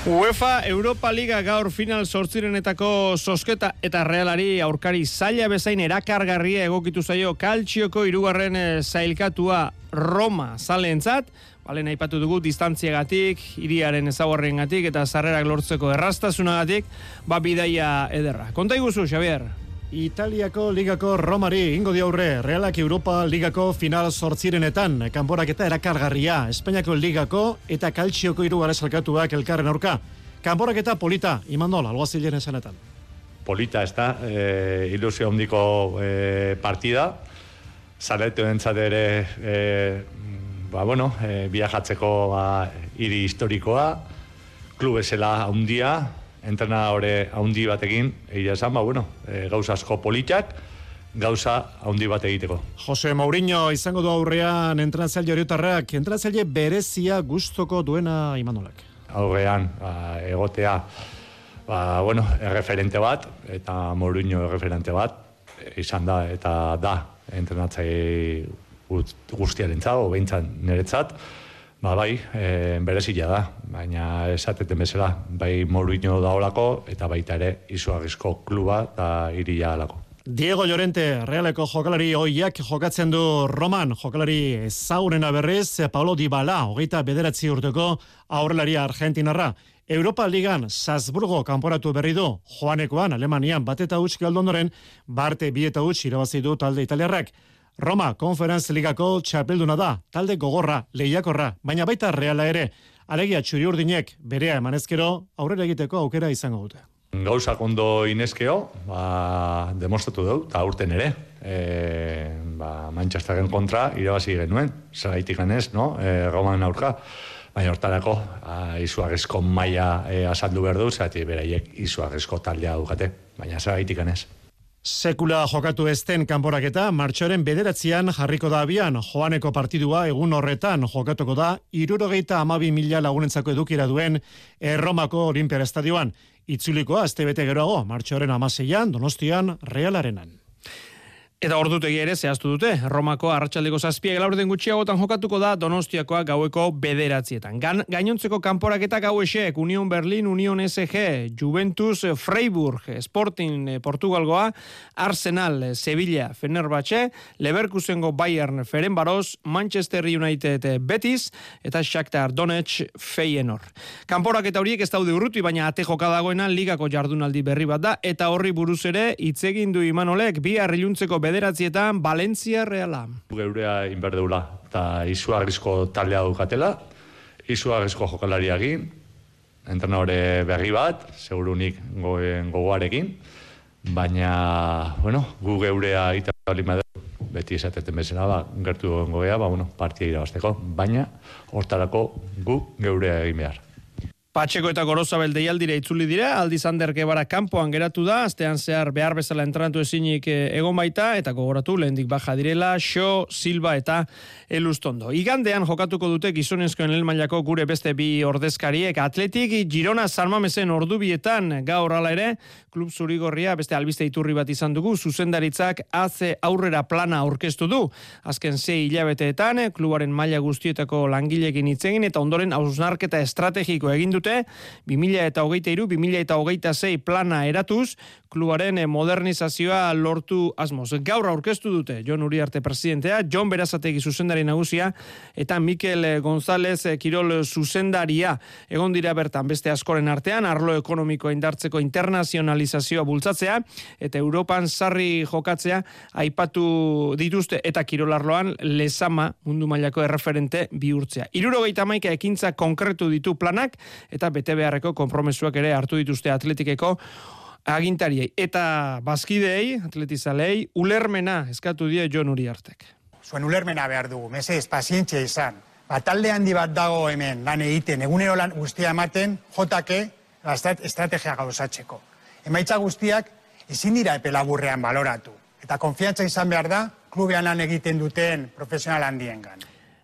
UEFA Europa Liga gaur final sortzirenetako sosketa eta realari aurkari zaila bezain erakargarria egokitu zaio kaltxioko irugarren eh, zailkatua Roma zalentzat, balen aipatu dugu distantziagatik, iriaren ezaguarren eta sarrerak lortzeko errastasunagatik, ba bidaia ederra. Konta iguzu, Xavier? Italiako ligako Romari ingo diaurre Realak Europa ligako final sortzirenetan kanporak eta erakargarria. Espainiako ligako eta kaltsioko hiru salkatuak elkarren aurka. Kanporak eta polita imandol alguazilen esanetan. Polita ez da e, ilusio ondiko e, partida. Zaretu ere e, ba bueno e, viajatzeko ba, hiri historikoa. Klubesela handia entrenadore haundi batekin, egia esan, ba, bueno, e, gauza asko politak, gauza haundi bat egiteko. Jose Mourinho izango du aurrean entrenatzaile horietarrak, entrenatzaile berezia gustoko duena imanolak. Aurrean, ba, egotea, ba, bueno, erreferente bat, eta Mourinho erreferente bat, izan da, eta da, entrenatzaile guztiaren txau, behintzan niretzat, Ba, bai, e, berezila da, baina esateten bezala, bai Mourinho da olako, eta baita ere izuagizko kluba eta iria alako. Diego Llorente, realeko jokalari hoiak jokatzen du Roman, jokalari zaurena berriz, Paulo Dybala, hogeita bederatzi urteko aurrelaria argentinarra. Europa Ligan Salzburgo kanporatu berri du, joanekoan Alemanian bateta huts galdondoren, barte bieta huts irabazi du talde italiarrak. Roma Conference Ligako txapelduna da, talde gogorra, lehiakorra, baina baita reala ere, alegia txuri urdinek berea emanezkero aurrera egiteko aukera izango dute. Gauza kondo inezkeo, ba, demostratu dugu, eta urten ere, e, ba, Manchesteren kontra, irabazi genuen, zeraitik ganez, no? e, Roman aurka, baina hortarako, izuagezko maia e, azaldu behar du, zerati beraiek izuagezko taldea dukate, baina zeraitik ganez. Sekula jokatu ezten kanporaketa, martxoren bederatzean jarriko da abian, joaneko partidua egun horretan jokatuko da, irurogeita amabi mila lagunentzako edukira duen Erromako Olimpiara Estadioan. Itzulikoa, azte bete geroago, martxoren amaseian, donostian, realarenan. Eta ordutegi ere zehaztu dute, Romako arratsaldeko zazpiak laurden gutxiagotan jokatuko da Donostiakoa gaueko bederatzietan. Gan, gainontzeko kanporaketa gau esek, Union Berlin, Union SG, Juventus, Freiburg, Sporting, eh, Portugalgoa, Arsenal, Sevilla, Fenerbahce, Leverkusengo Bayern, Ferenbaros, Manchester United, Betis, eta Shakhtar Donetsk, Feyenoord. Kanporaketa horiek ez daude urruti, baina ate joka dagoena ligako jardunaldi berri bat da, eta horri buruz ere, itzegin du imanolek, bi harriluntzeko bederatzietan Valencia Reala. Geurea inberdeula, eta izu arrizko taldea dukatela, izu arrizko jokalariagin, entrenadore berri bat, segurunik goen gogoarekin, baina, bueno, gu geurea itabali beti esateten bezala, ba, gertu gogoea, ba, bueno, partia irabazteko, baina, hortarako gu geurea egin behar. Patxeko eta Gorozabel deialdire itzuli dira, aldi zander gebara kanpoan geratu da, astean zehar behar bezala entranatu ezinik eh, egon baita, eta gogoratu lehendik baja direla, Xo, Silva eta Elustondo. Igandean jokatuko dute gizonezkoen elmailako gure beste bi ordezkariek, atletik Girona Sarmamesen ordubietan gaur ala ere, klub zurigorria beste albiste iturri bat izan dugu, zuzendaritzak haze aurrera plana aurkeztu du. Azken zei hilabeteetan, klubaren maila guztietako langilekin itzegin, eta ondoren hausnarketa estrategiko egin dute, 2000 eta hogeita iru, 2000 eta hogeita zei plana eratuz, klubaren modernizazioa lortu asmoz. Gaur aurkeztu dute, Jon Uriarte presidentea, Jon Berazategi zuzendari nagusia, eta Mikel González Kirol zuzendaria. Egon dira bertan beste askoren artean, arlo ekonomiko indartzeko internazionalizazioa bultzatzea, eta Europan sarri jokatzea aipatu dituzte, eta kirolarloan lezama mundu mailako erreferente bihurtzea. Iruro maika ekintza konkretu ditu planak, eta bete beharreko konpromesuak ere hartu dituzte atletikeko agintariei. Eta bazkideei, atletizalei, ulermena eskatu die Jon Uriartek. Zuen ulermena behar dugu, mesez, pazientzia izan. Ba, talde handi bat dago hemen lan egiten, egunero lan guztia ematen, jotake, ba, estat- estrategia gauzatzeko. Emaitza guztiak ezin dira epe laburrean baloratu. Eta konfiantza izan behar da, klubean lan egiten duten profesional handiengan.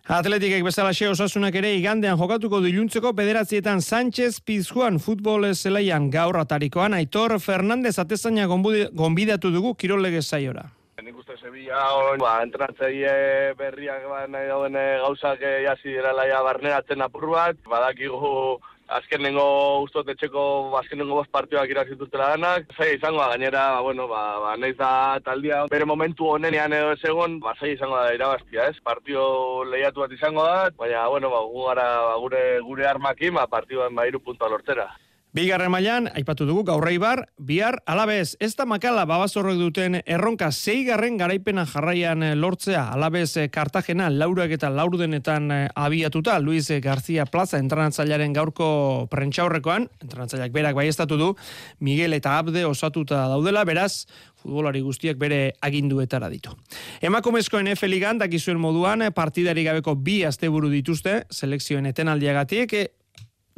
Atletikek bezalaxe osasunak ere igandean jokatuko du iluntzeko bederatzietan Sánchez Pizjuan futbol zelaian gaur atarikoan Aitor Fernandez atezaina gonbidatu dugu kirolege saiora. Nik uste Sevilla hon, ba, entrenatzaile berriak ba, nahi dauen eh, gauzak eh, jasi direla ja barneratzen apur bat, badakigu azkenengo ustot etxeko azkenengo bost partioak irazituztela danak. Zai izango da, gainera, ba, bueno, ba, ba, da taldia bere momentu honenean edo ez egon, ba, zai izango da irabaztia, ez? Partio lehiatu bat izango da, baina, bueno, ba, gu gara ba, gure, gure armakin, ba, partioan ba, iru puntua lortzera. Bigarren mailan aipatu dugu gaurra ibar, bihar alabez, ez da makala babazorrek duten erronka zeigarren garaipena jarraian eh, lortzea, alabez eh, Kartagena laurak eta laurdenetan eh, abiatuta, Luis García Plaza entranatzailaren gaurko prentxaurrekoan, entrenatzaileak berak baiestatu du, Miguel eta Abde osatuta daudela, beraz, futbolari guztiak bere aginduetara ditu. Emakumezkoen F Ligan dakizuen moduan partidari gabeko bi asteburu dituzte selekzioen etenaldiagatik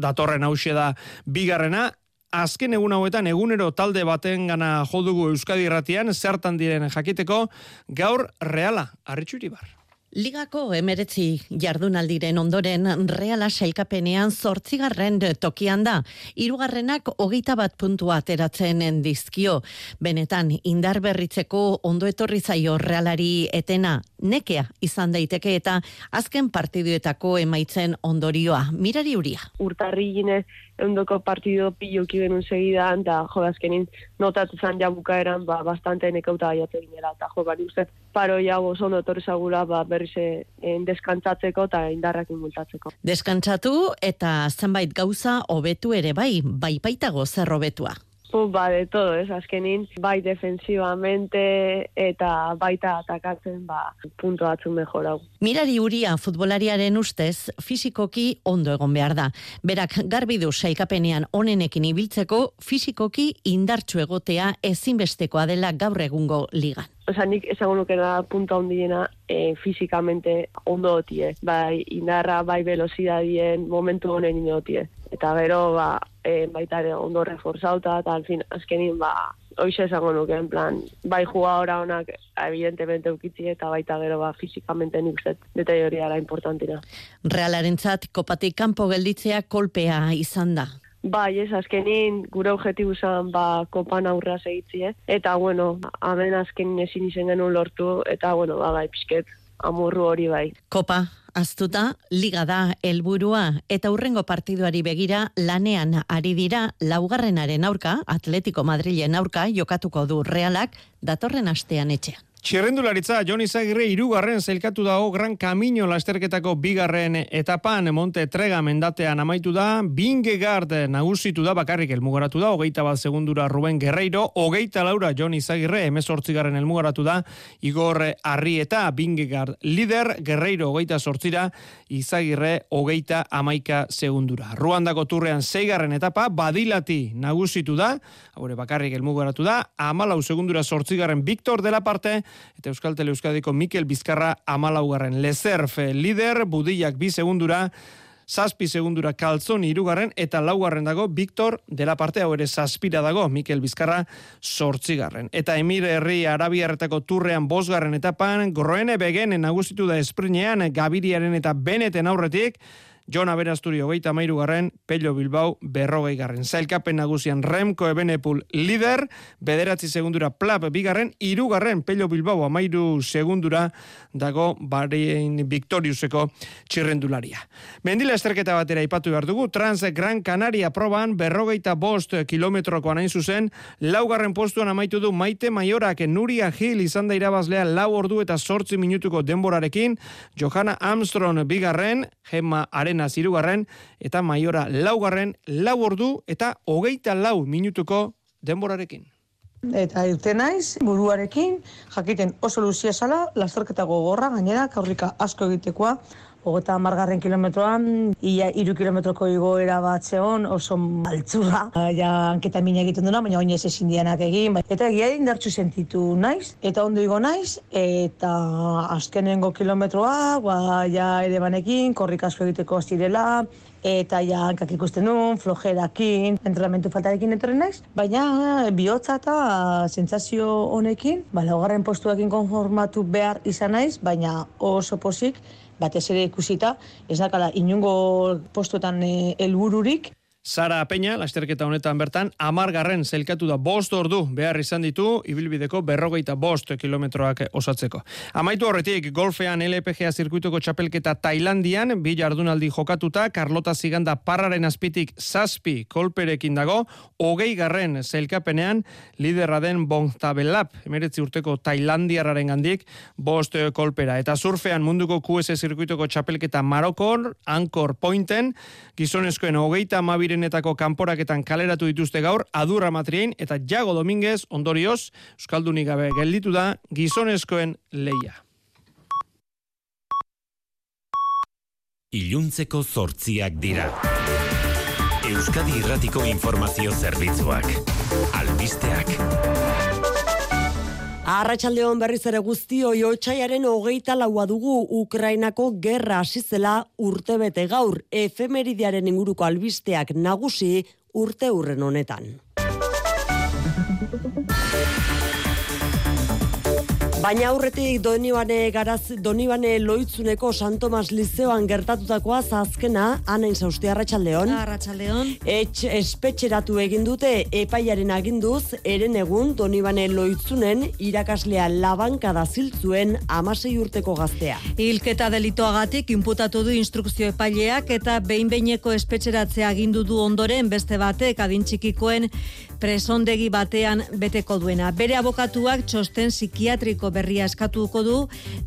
datorren hause da bigarrena Azken egun hauetan egunero talde baten gana jodugu Euskadi irratian zertan diren jakiteko gaur reala arritxuri bar. Ligako emeretzi jardunaldiren ondoren reala sailkapenean zortzigarren tokian da. Hirugarrenak hogeita bat puntua ateratzen dizkio. Benetan, indar berritzeko ondo etorri zaio realari etena nekea izan daiteke eta azken partiduetako emaitzen ondorioa. Mirari uria. urtarri gine eundoko partido piloki genuen segidan, eta jo, azkenin notatu zan ja bukaeran, ba, bastante nekauta gaiatu ginela, eta jo, bari uste, paro ja oso ondo etorri zagula, ba, berriz eh, deskantzatzeko eta indarrak inmultatzeko. Deskantzatu eta zenbait gauza hobetu ere bai, bai baitago zer hobetua. Pu, ba, de todo, ez, azkenin, bai defensivamente eta baita atakatzen, ba, punto batzu mejorau. Mirari uria futbolariaren ustez fisikoki ondo egon behar da. Berak garbi du sailkapenean onenekin ibiltzeko fisikoki indartsu egotea ezinbestekoa dela gaur egungo ligan. Osa, nik esango nukena punta hondiena e, fizikamente ondo dotie. Bai, indarra, bai velocidadien momentu honen inotie. Eta gero, ba, e, baita ere ondo reforzauta, eta alfin, azkenin, ba, hoxe esango nuke, en plan, bai jugadora honak, evidentemente ukitzi, eta baita gero, ba, fizikamente nik uste, detalle hori ara importantina. Realarentzat kopatik kanpo gelditzea kolpea izan da. Bai, ez, azkenin gure objektibu zen ba, kopan aurra segitzie. Eta, bueno, hemen azkenin ezin izen genuen lortu, eta, bueno, ba, bai, pixket, amurru hori bai. Kopa, aztuta, liga da helburua eta urrengo partiduari begira lanean ari dira laugarrenaren aurka, Atletico Madrilen aurka jokatuko du realak datorren astean etxean. Txirrendularitza, Jon Izagirre irugarren zelkatu dago Gran Camino lasterketako bigarren etapan Monte Trega mendatean amaitu da, Bingegard nagusitu da, bakarrik elmugaratu da, hogeita bat segundura Ruben Guerreiro, hogeita laura Jon Izagirre, emezortzigarren elmugaratu da, Igor Arrieta, Bingegard lider, Guerreiro hogeita sortzira, Izagirre hogeita amaika segundura. Ruandako turrean zeigarren etapa, badilati nagusitu da, haure bakarrik elmugaratu da, amalau segundura sortzigarren Victor de la parte, eta Euskal Tele Euskadiko Mikel Bizkarra amalaugarren Lezerf lider, Budillak bi segundura, zazpi segundura kaltzoni irugarren, eta laugarren dago Victor de la parte hau ere zazpira dago Mikel Bizkarra sortzigarren. Eta Emir Herri Arabiarretako turrean bosgarren etapan, gorroene begenen nagusitu da esprinean Gabiriaren eta Beneten aurretik, Jon Aberasturi hogeita mairu garren, Pello Bilbao berrogei garren. Zailkapen nagusian Remco Ebenepul lider, bederatzi segundura Plap bigarren, irugarren Pello Bilbao amairu segundura dago Barein Victoriuseko txirrendularia. Mendila esterketa batera ipatu behar dugu, Trans Gran Canaria proban berrogeita bost kilometrokoan hain zuzen, laugarren postuan amaitu du Maite Maiorak Nuria Gil izan da irabazlea lau ordu eta sortzi minutuko denborarekin, Johanna Armstrong bigarren, Gemma Arena zirugarren, eta Maiora laugarren, lau ordu eta hogeita lau minutuko denborarekin. Eta irte naiz, buruarekin, jakiten oso luzia zala, lasterketa gogorra, gainera, kaurrika asko egitekoa, Ogeta margarren kilometroan, ia iru kilometroko igoera bat zeon, oso altzurra. Ja, hanketa mina egiten duna, baina oinez ezin dianak egin. Eta egia indartsu sentitu naiz, eta ondo igo naiz, eta azkenengo kilometroa, ba, ja ere banekin, korrik asko egiteko zirela, eta ja hankak ikusten nuen, flojerakin, entrenamentu faltarekin etorri naiz, baina bihotza eta sentsazio honekin, ba, laugarren postuekin konformatu behar izan naiz, baina oso posik, batez ere ikusita, ez dakala inungo postuetan eh, helbururik, Sara Peña, lasterketa honetan bertan, amargarren zelkatu da bost ordu behar izan ditu, ibilbideko berrogeita bost kilometroak osatzeko. Amaitu horretik, golfean LPGA zirkuituko txapelketa Tailandian, bi jardunaldi jokatuta, Carlota Ziganda parraren azpitik zazpi kolperekin dago, hogei garren zelkapenean, liderra den Bongtabelap, emeretzi urteko Tailandiararen gandik, bost kolpera. Eta surfean munduko QS zirkuituko txapelketa Marokon, Anchor Pointen, gizonezkoen hogeita mabiren birenetako kanporaketan kaleratu dituzte gaur Adurra Matrien eta Jago Dominguez ondorioz Euskaldunik gabe gelditu da gizonezkoen leia. Iluntzeko zortziak dira. Euskadi Irratiko Informazio Zerbitzuak. Albisteak. Arratxaldeon berriz ere guztio otxaiaren hogeita laua dugu Ukrainako gerra asizela urte bete gaur efemeridiaren inguruko albisteak nagusi urte urren honetan. Baina aurretik Donibane garaz Donibane Loitzuneko San Tomas Lizeoan gertatutakoa azkena Anain Sausti Arratsaldeon. Arratsaldeon. Etx espetxeratu egin dute epaiaren aginduz eren egun Donibane Loitzunen irakaslea labankada ziltzuen 16 urteko gaztea. Hilketa delitoagatik inputatu du instrukzio epaileak eta behin-beineko espetxeratzea agindu du ondoren beste batek adin txikikoen presondegi batean beteko duena. Bere abokatuak txosten psikiatriko berria eskatuko du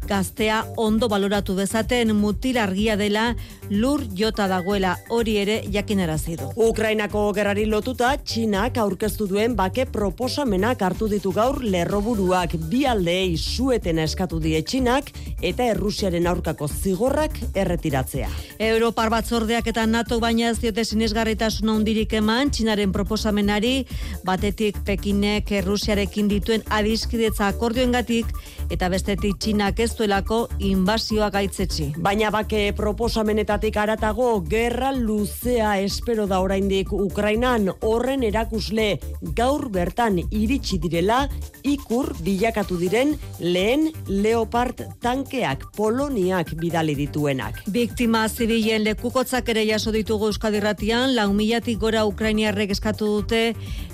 gaztea ondo baloratu dezaten mutil argia dela lur jota dagoela hori ere jakinarazi du. Ukrainako gerrari lotuta Txinak aurkeztu duen bake proposamenak hartu ditu gaur lerroburuak bi aldeei sueten eskatu die Txinak eta Errusiaren aurkako zigorrak erretiratzea. Europar batzordeak eta NATO baina ez diote sinesgarritasun handirik eman Txinaren proposamenari batetik Pekinek Errusiarekin dituen adiskidetza akordioengatik eta bestetik Txinak ez duelako inbasioa gaitzetsi. Baina bake proposamenetatik aratago gerra luzea espero da oraindik Ukrainan horren erakusle gaur bertan iritsi direla ikur bilakatu diren lehen Leopard tankeak Poloniak bidali dituenak. Biktima zibilen lekukotzak ere jaso ditugu Euskadirratian, lau milatik gora Ukrainiarrek eskatu dute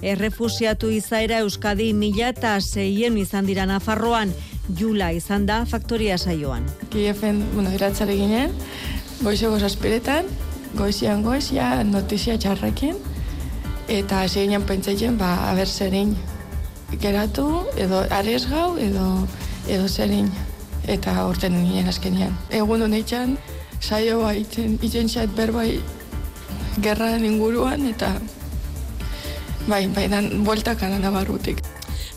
errefusiatu izaera Euskadi mila eta zeien izan dira Nafarroan, Jula izan da faktoria saioan. Kiefen, bueno, iratzare ginen, goize goz aspiretan, goizian goiz, ja, notizia txarrekin, eta zeinen pentsatzen, ba, haber zerin geratu, edo ares gau, edo, edo zerin, eta orten nien azkenian. Egun honetxan, saioa itzen, itzen zait berbai gerraren inguruan, eta bai, bai, dan, bueltak anana barrutik.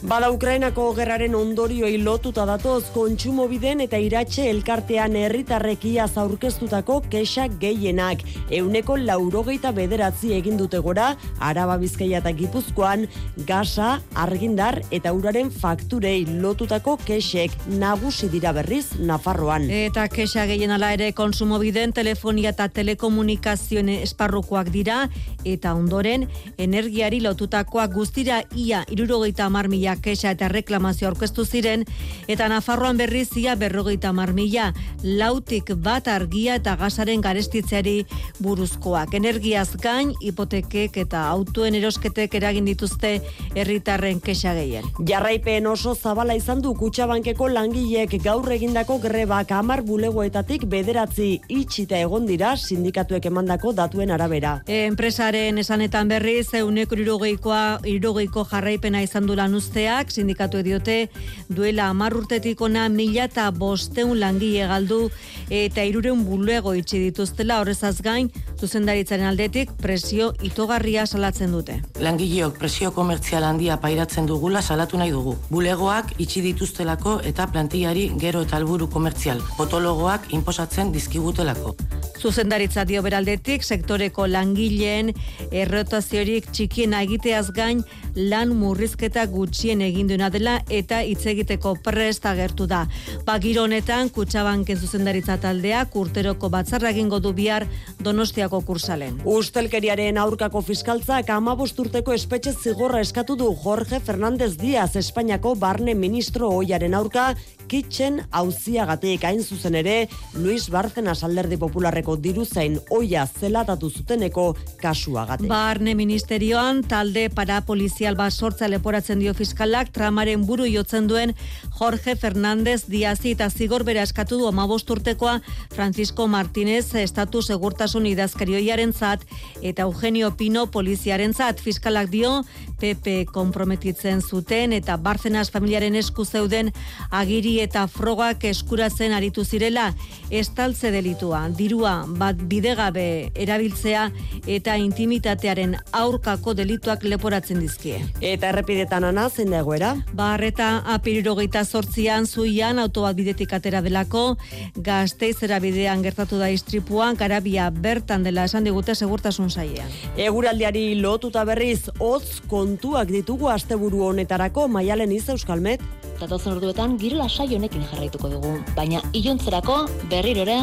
Bada Ukrainako gerraren ondorioi lotuta datoz kontsumobiden eta iratxe elkartean herritarrekia zaurkeztutako kexa gehienak. Euneko laurogeita bederatzi egin dute gora, araba bizkaia eta gipuzkoan, gasa, argindar eta uraren fakturei lotutako kexek nagusi dira berriz Nafarroan. Eta kexa gehien ala ere konsumobiden telefonia eta telekomunikazioen esparrukoak dira, eta ondoren energiari lotutakoak guztira ia irurogeita amar mila kexa eta reklamazio aurkeztu ziren, eta Nafarroan berrizia berrogeita marmila, lautik bat argia eta gazaren garestitzeari buruzkoak. Energiaz gain, hipotekek eta autoen erosketek eragin dituzte herritarren kexa gehien. Jarraipen oso zabala izan du kutsabankeko langileek gaur egindako grebak amar bulegoetatik bederatzi itxita egon dira sindikatuek emandako datuen arabera. Enpresaren esanetan berriz, euneko irurogeikoa, irurogeiko jarraipena izan du lan uste elkarteak sindikatu diote duela hamar urtetik ona mila eta bosteun langile galdu eta irureun bulego itxi dituztela horrezaz gain zuzendaritzaren aldetik presio itogarria salatzen dute. Langileok presio komertzial handia pairatzen dugula salatu nahi dugu. Bulegoak itxi dituztelako eta plantillari gero eta alburu komertzial. Potologoak inposatzen dizkigutelako. Zuzendaritza dio beraldetik sektoreko langileen errotaziorik txikien egiteaz gain lan murrizketa gutxien egin duena dela eta hitz egiteko prest agertu da. Bagiro honetan Kutxabanken zuzendaritza taldeak urteroko batzarra egingo du bihar Donostiako kursalen. Ustelkeriaren aurkako fiskaltzak 15 urteko espetxe zigorra eskatu du Jorge Fernández Díaz Espainiako barne ministro oiaren aurka kitchen auziagatik hain zuzen ere Luis Bárcenas alderdi popularreko diruzain oia zelatatu zuteneko kasuagatik. Barne ministerioan talde parapolizial bat sortza leporatzen dio fiskalak tramaren buru jotzen duen Jorge Fernández Diazi eta zigor bera eskatu du amabost urtekoa Francisco Martínez estatu segurtasun idazkarioiaren zat eta Eugenio Pino poliziaren zat fiskalak dio PP komprometitzen zuten eta Barcenas familiaren esku zeuden agiri eta frogak eskuratzen aritu zirela estaltze delitua, dirua bat bidegabe erabiltzea eta intimitatearen aurkako delituak leporatzen dizkie. Eta errepidetan ana zen da egoera? Barreta apirirogeita sortzian zuian autobat bidetik atera delako, gazteizera bidean gertatu da istripuan, garabia bertan dela esan digute segurtasun saiean. Eguraldiari lotuta berriz, hotz kontuak ditugu asteburu honetarako maialen iz euskalmet datozen orduetan giro lasai honekin jarraituko dugu, baina iluntzerako berriro ere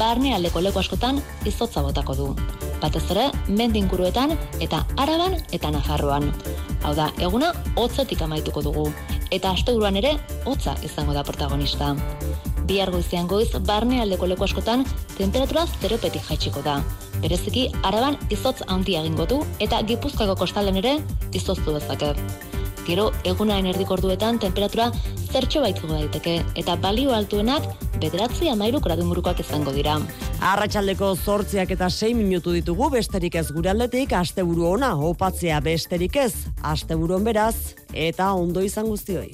barne aldeko leku askotan izotza botako du. Batez ere, mendinkuruetan eta araban eta nafarroan. Hau da, eguna hotzetik amaituko dugu, eta asteburuan ere hotza izango da protagonista. Bihar goizean goiz, barne aldeko leku askotan temperatura zeropetik jaitsiko da. Bereziki, araban izotz handia egingo du eta gipuzkako kostalen ere izoztu dezake. Gero, egunaren erdikorduetan temperatura zertxo baitzu daiteke eta balio altuenak bederatzi amairu gradun izango dira. Arratxaldeko zortziak eta 6 minutu ditugu besterik ez gure aldetik, asteburu ona, opatzea besterik ez, asteburuan beraz, eta ondo izan guztioi.